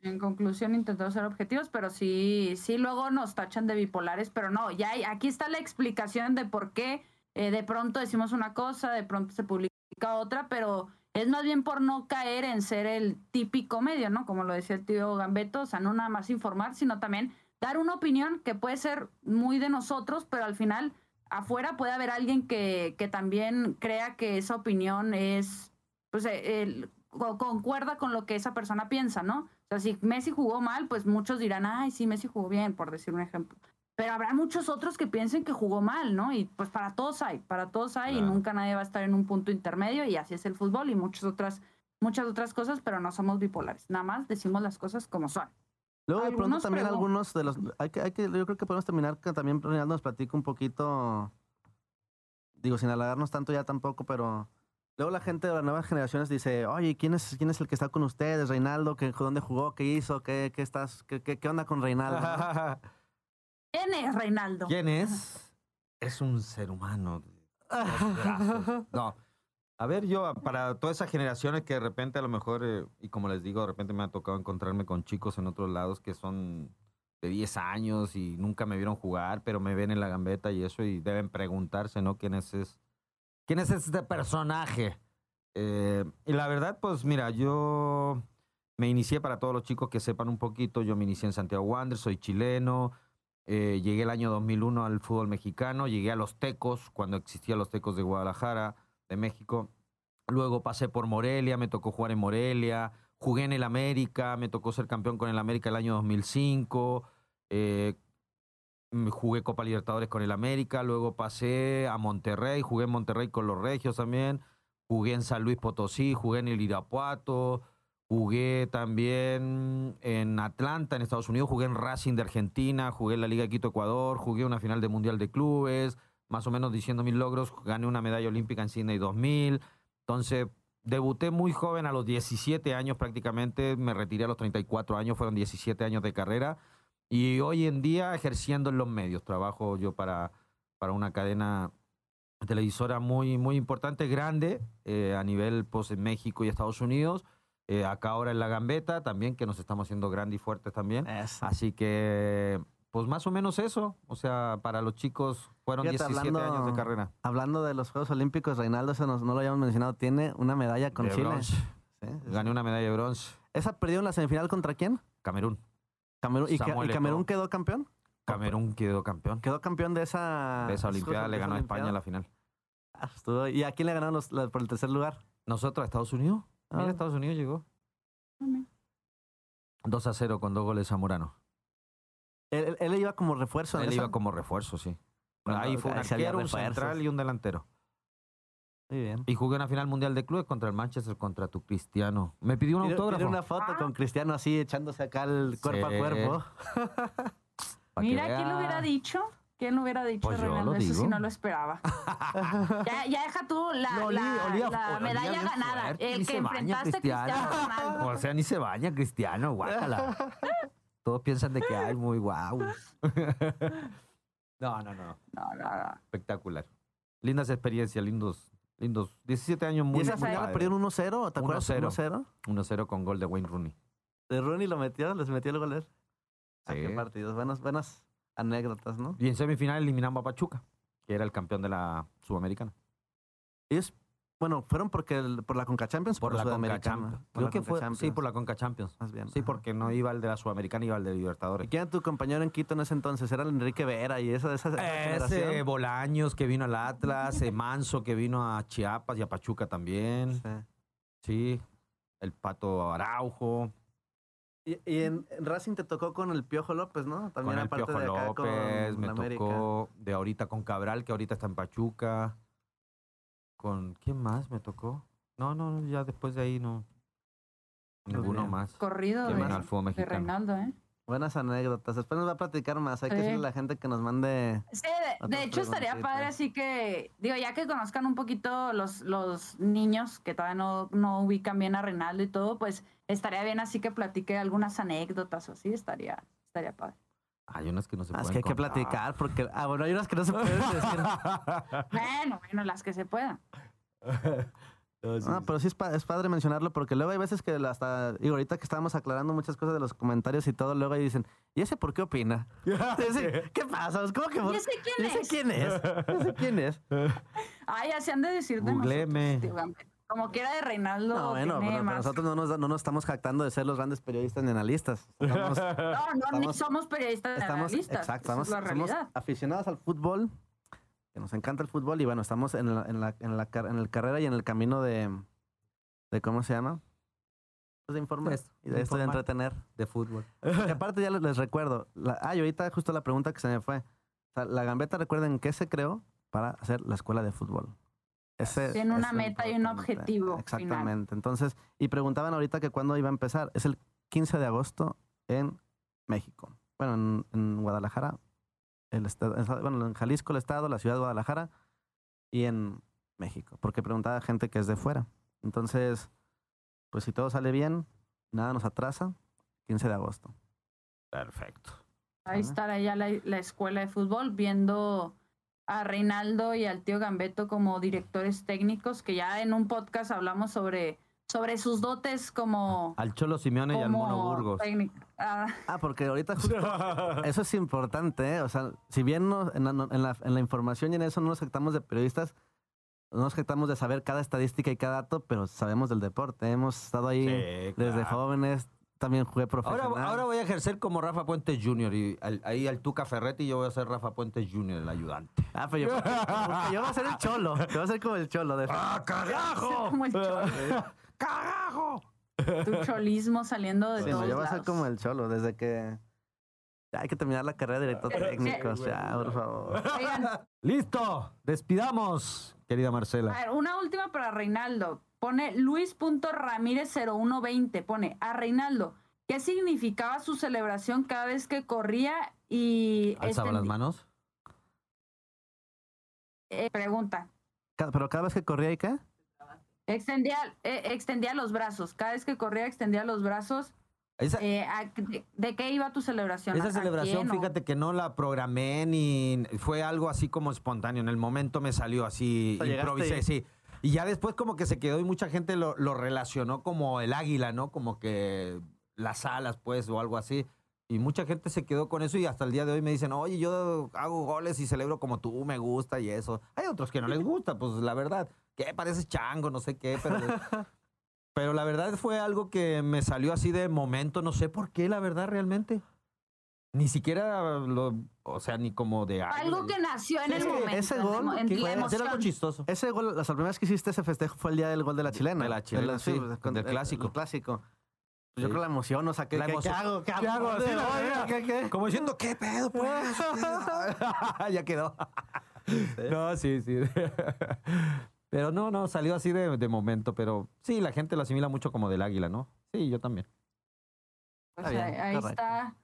En conclusión, intentamos ser objetivos, pero sí, sí, luego nos tachan de bipolares, pero no, ya aquí está la explicación de por qué eh, de pronto decimos una cosa, de pronto se publica otra, pero es más bien por no caer en ser el típico medio, ¿no? Como lo decía el tío Gambeto, o sea, no nada más informar, sino también dar una opinión que puede ser muy de nosotros, pero al final afuera puede haber alguien que, que también crea que esa opinión es, pues, eh, el, concuerda con lo que esa persona piensa, ¿no? O sea, si Messi jugó mal, pues muchos dirán, ay, sí, Messi jugó bien, por decir un ejemplo pero habrá muchos otros que piensen que jugó mal, ¿no? Y pues para todos hay, para todos hay y nunca nadie va a estar en un punto intermedio y así es el fútbol y muchas otras muchas otras cosas, pero no somos bipolares. Nada más decimos las cosas como son. Luego de pronto también algunos de los hay que, hay que yo creo que podemos terminar que también Reinaldo nos platica un poquito digo sin alargarnos tanto ya tampoco, pero luego la gente de las nuevas generaciones dice, "Oye, ¿quién es quién es el que está con ustedes? Reinaldo, ¿qué, dónde jugó? ¿Qué hizo? ¿Qué, qué estás qué, qué, onda con Reinaldo?" ¿Quién es Reinaldo? ¿Quién es? Es un ser humano. No. A ver, yo, para todas esas generaciones que de repente a lo mejor, eh, y como les digo, de repente me ha tocado encontrarme con chicos en otros lados que son de 10 años y nunca me vieron jugar, pero me ven en la gambeta y eso, y deben preguntarse, ¿no? ¿Quién es, es quién es este personaje? Eh, y la verdad, pues mira, yo me inicié para todos los chicos que sepan un poquito, yo me inicié en Santiago Wanderers, soy chileno, eh, llegué el año 2001 al fútbol mexicano, llegué a los Tecos, cuando existían los Tecos de Guadalajara, de México. Luego pasé por Morelia, me tocó jugar en Morelia, jugué en el América, me tocó ser campeón con el América el año 2005, eh, jugué Copa Libertadores con el América, luego pasé a Monterrey, jugué en Monterrey con los Regios también, jugué en San Luis Potosí, jugué en el Irapuato, Jugué también en Atlanta, en Estados Unidos, jugué en Racing de Argentina, jugué en la Liga de Quito Ecuador, jugué una final de Mundial de Clubes, más o menos diciendo mis logros, gané una medalla olímpica en Sydney 2000. Entonces, debuté muy joven a los 17 años prácticamente, me retiré a los 34 años, fueron 17 años de carrera. Y hoy en día ejerciendo en los medios, trabajo yo para, para una cadena televisora muy, muy importante, grande, eh, a nivel pues, en México y Estados Unidos eh, acá ahora en la gambeta también, que nos estamos haciendo grandes y fuertes también. Así que, pues más o menos eso. O sea, para los chicos fueron 17 años de carrera. Hablando de los Juegos Olímpicos, Reinaldo, eso no lo habíamos mencionado, tiene una medalla con Chile. Gané una medalla de bronce. ¿Esa perdió en la semifinal contra quién? Camerún. Camerún. ¿Y, Camerún quedó campeón? Camerún quedó campeón. Quedó campeón de esa... De esa Olimpiada, le ganó a España en la final. Ah, ¿Y a quién le ganaron por el tercer lugar? Nosotros, a Estados Unidos. Mira, ah. Estados Unidos llegó. 2 a 0 con dos goles a Morano. Él, él iba como refuerzo. Él iba como refuerzo, sí. Ahí fue un arquero, un central y un delantero. Muy bien. Y jugué una final mundial de clubes contra el Manchester, contra tu Cristiano. Me pidió un autógrafo. una foto con Cristiano así echándose acá el cuerpo a cuerpo. Mira, ¿quién lo hubiera dicho? ¿Quién lo hubiera dicho, pues Eso si no lo esperaba. ya, ya, deja tú la, la, medalla ganada. el que enfrentaste a Cristiano Ronaldo. O sea, ni se baña Cristiano, guácala. Todos piensan de que hay muy guau. no, no, no. No, no, Espectacular. Lindas experiencias, lindos, lindos. 17 años muy, ¿Y esa final perdieron 1-0? ¿Te acuerdas? 1-0. 1-0 con gol de Wayne Rooney. ¿De Rooney lo metió? ¿Les metió el gol? Sí. qué partidos. Buenas, buenas anécdotas, ¿no? Y en semifinal eliminamos a Pachuca, que era el campeón de la Sudamericana. Ellos, bueno, fueron porque por la Conca Champions por, la Conca Champions. Creo que fue, sí, por la Conca Champions. Más bien. Sí, porque no iba el de la Sudamericana, iba el de Libertadores. ¿Y quién era tu compañero en Quito en ese entonces? Era el Enrique Vera y esa, esa, esa Ese Bolaños que vino al Atlas, Manso que vino a Chiapas y a Pachuca también. Sí. sí. El Pato Araujo. Y, y en, en Racing te tocó con el Piojo López, ¿no? También con el aparte Piojo de acá López, con me América. tocó de ahorita con Cabral, que ahorita está en Pachuca. ¿Con quién más me tocó? No, no, ya después de ahí no. Ninguno más. Corrido Que de, al de. Reinaldo, ¿eh? Buenas anécdotas. Después nos va a platicar más. Hay que decirle a la gente que nos mande. Sí, de, hecho estaría padre así que, digo, ya que conozcan un poquito los, los niños que todavía no, no ubican bien a Reinaldo y todo, pues estaría bien así que platique algunas anécdotas o así, estaría, estaría padre. Hay unas que no se Ah, es pueden que hay que platicar porque. Ah, bueno, hay unas que no se pueden decir. Bueno, bueno, las que se puedan. Ah, pero sí es, pa- es padre mencionarlo porque luego hay veces que hasta, digo, ahorita que estábamos aclarando muchas cosas de los comentarios y todo, luego ahí dicen, ¿y ese por qué opina? Ese, ¿Qué pasa? ¿Cómo que por- ¿Y ese quién ¿Y ese es? quién es? ¿Ese quién es? Ay, así han de decir de Googleme. nosotros, Gambetta. Como quiera de Reinaldo No, bueno, pero, pero nosotros no nos, no nos estamos jactando de ser los grandes periodistas ni analistas. Estamos, No, no, ni somos periodistas estamos- analistas. exacto, estamos, es somos aficionados al fútbol, que nos encanta el fútbol y bueno, estamos en la, en la, en la, en el carrera y en el camino de, de ¿cómo se llama? Pues de informar Eso, y de esto de entretener. De fútbol. Y aparte ya les, les recuerdo, la, ah, y ahorita justo la pregunta que se me fue. O sea, la gambeta, recuerden que se creó para hacer la escuela de fútbol. Ese Tiene una meta y un objetivo final. Exactamente. Entonces, y preguntaban ahorita que cuándo iba a empezar. Es el 15 de agosto en México. Bueno, en, en Guadalajara, el estado, bueno, en Jalisco el estado, la ciudad de Guadalajara y en México. Porque preguntaba gente que es de fuera. Entonces, pues si todo sale bien, nada nos atrasa, 15 de agosto. Perfecto. Ahí estará ya la, la escuela de fútbol viendo a Reinaldo y al tío Gambeto como directores técnicos, que ya en un podcast hablamos sobre, sobre sus dotes como, Al Cholo Simeone y al Mono Burgos. Ah, Ah, porque ahorita justo eso es importante, ¿eh? O sea, si bien no- en, la, no- en la- en la información y en eso no nos jactamos de periodistas, no nos jactamos de saber cada estadística y cada dato, pero sabemos del deporte. Hemos estado ahí Sí, desde jóvenes, también jugué profesional. ahora voy a ejercer como Rafa Puentes Jr. y al- ahí al Tuca Ferretti yo voy a ser Rafa Puentes Jr., el ayudante. Ah, pero yo, yo voy a ser el cholo. Yo voy a ser como el cholo. De... ¡Ah, carajo! como el cholo, ¡Carajo! tu cholismo saliendo de Sí, no, todos yo voy a ser lados. como el cholo, desde que... Ya hay que terminar la carrera de director técnico, ya, por favor. Oigan, ¡Listo! Despidamos, querida a Marcela. ver, una última para Reinaldo. Pone Luis.ramírez0120. Pone a Reinaldo. ¿Qué significaba su celebración cada vez que corría y ¿Alzaba las extendi- manos? eh, pregunta. Ca- Pero cada vez que corría, ¿y qué? Extendía, eh, extendía los brazos. Cada vez que corría, extendía los brazos. Esa, Eh, ¿a- de, de qué iba tu celebración? ¿A- esa celebración, quién o- fíjate que no la programé ni fue algo así como espontáneo. En el momento me salió así, O improvisé, y- sí. Y ya después como que se quedó y mucha gente lo, lo relacionó como el águila, ¿no? Como que las alas, pues, o algo así. Y mucha gente se quedó con eso y hasta el día de hoy me dicen, oye, yo hago goles y celebro como tú, me gusta y eso. Hay otros que no les gusta, pues la verdad, que pareces chango, no sé qué, pero... pero la verdad fue algo que me salió así de momento, no sé por qué, la verdad, realmente. Ni siquiera lo, o sea, ni como de... "Ay, Algo que nació en el Sí, momento. ese en el gol, en ¿qué la fue? Algo chistoso. Ese gol, las primeras que hiciste ese festejo fue el día del gol de la chilena. De la chilena, sí, con- del el- clásico. el clásico. Pues Sí. Yo creo la emoción, o sea, ¿qué, La qué- emoción. qué hago? ¿Qué hago? ¿Qué hago? ¿Qué- qué? Como diciendo, ¿qué pedo, pues? ya quedó. No, sí, sí. Pero no, no, salió así de, de momento, pero sí, la gente lo asimila mucho como del águila, ¿no? Sí, yo también. Pues Está bien, ahí, correcto. está.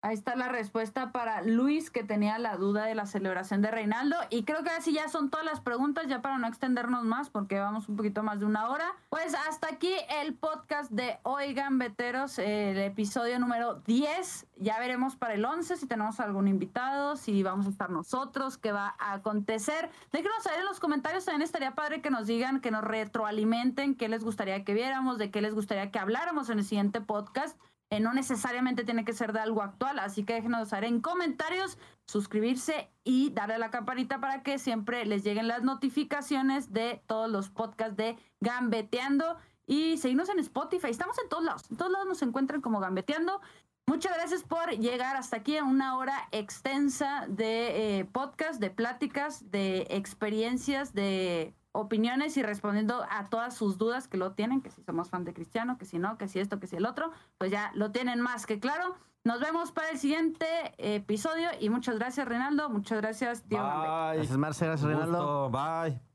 Ahí está la respuesta para Luis, que tenía la duda de la celebración de Reinaldo. Y creo que así ya son todas las preguntas, ya para no extendernos más, porque vamos un poquito más de una hora. Pues hasta aquí el podcast de Oigan Veteros, el episodio número 10. Ya veremos para el 11 si tenemos algún invitado, si vamos a estar nosotros, qué va a acontecer. Déjenos saber en los comentarios, también estaría padre que nos digan, que nos retroalimenten, qué les gustaría que viéramos, de qué les gustaría que habláramos en el siguiente podcast. Eh, no necesariamente tiene que ser de algo actual, así que déjenos saber en comentarios, suscribirse y darle a la campanita para que siempre les lleguen las notificaciones de todos los podcasts de Gambeteando y seguirnos en Spotify. Estamos en todos lados, en todos lados nos encuentran como Gambeteando. Muchas gracias por llegar hasta aquí en una hora extensa de eh, podcast, de pláticas, de experiencias, de opiniones y respondiendo a todas sus dudas que lo tienen, que si somos fan de Cristiano, que si no, que si esto, que si el otro, pues ya lo tienen más que claro. Nos vemos para el siguiente episodio y muchas gracias Reinaldo, muchas gracias Tío Bye. Gracias Marce, gracias Reinaldo. Bye.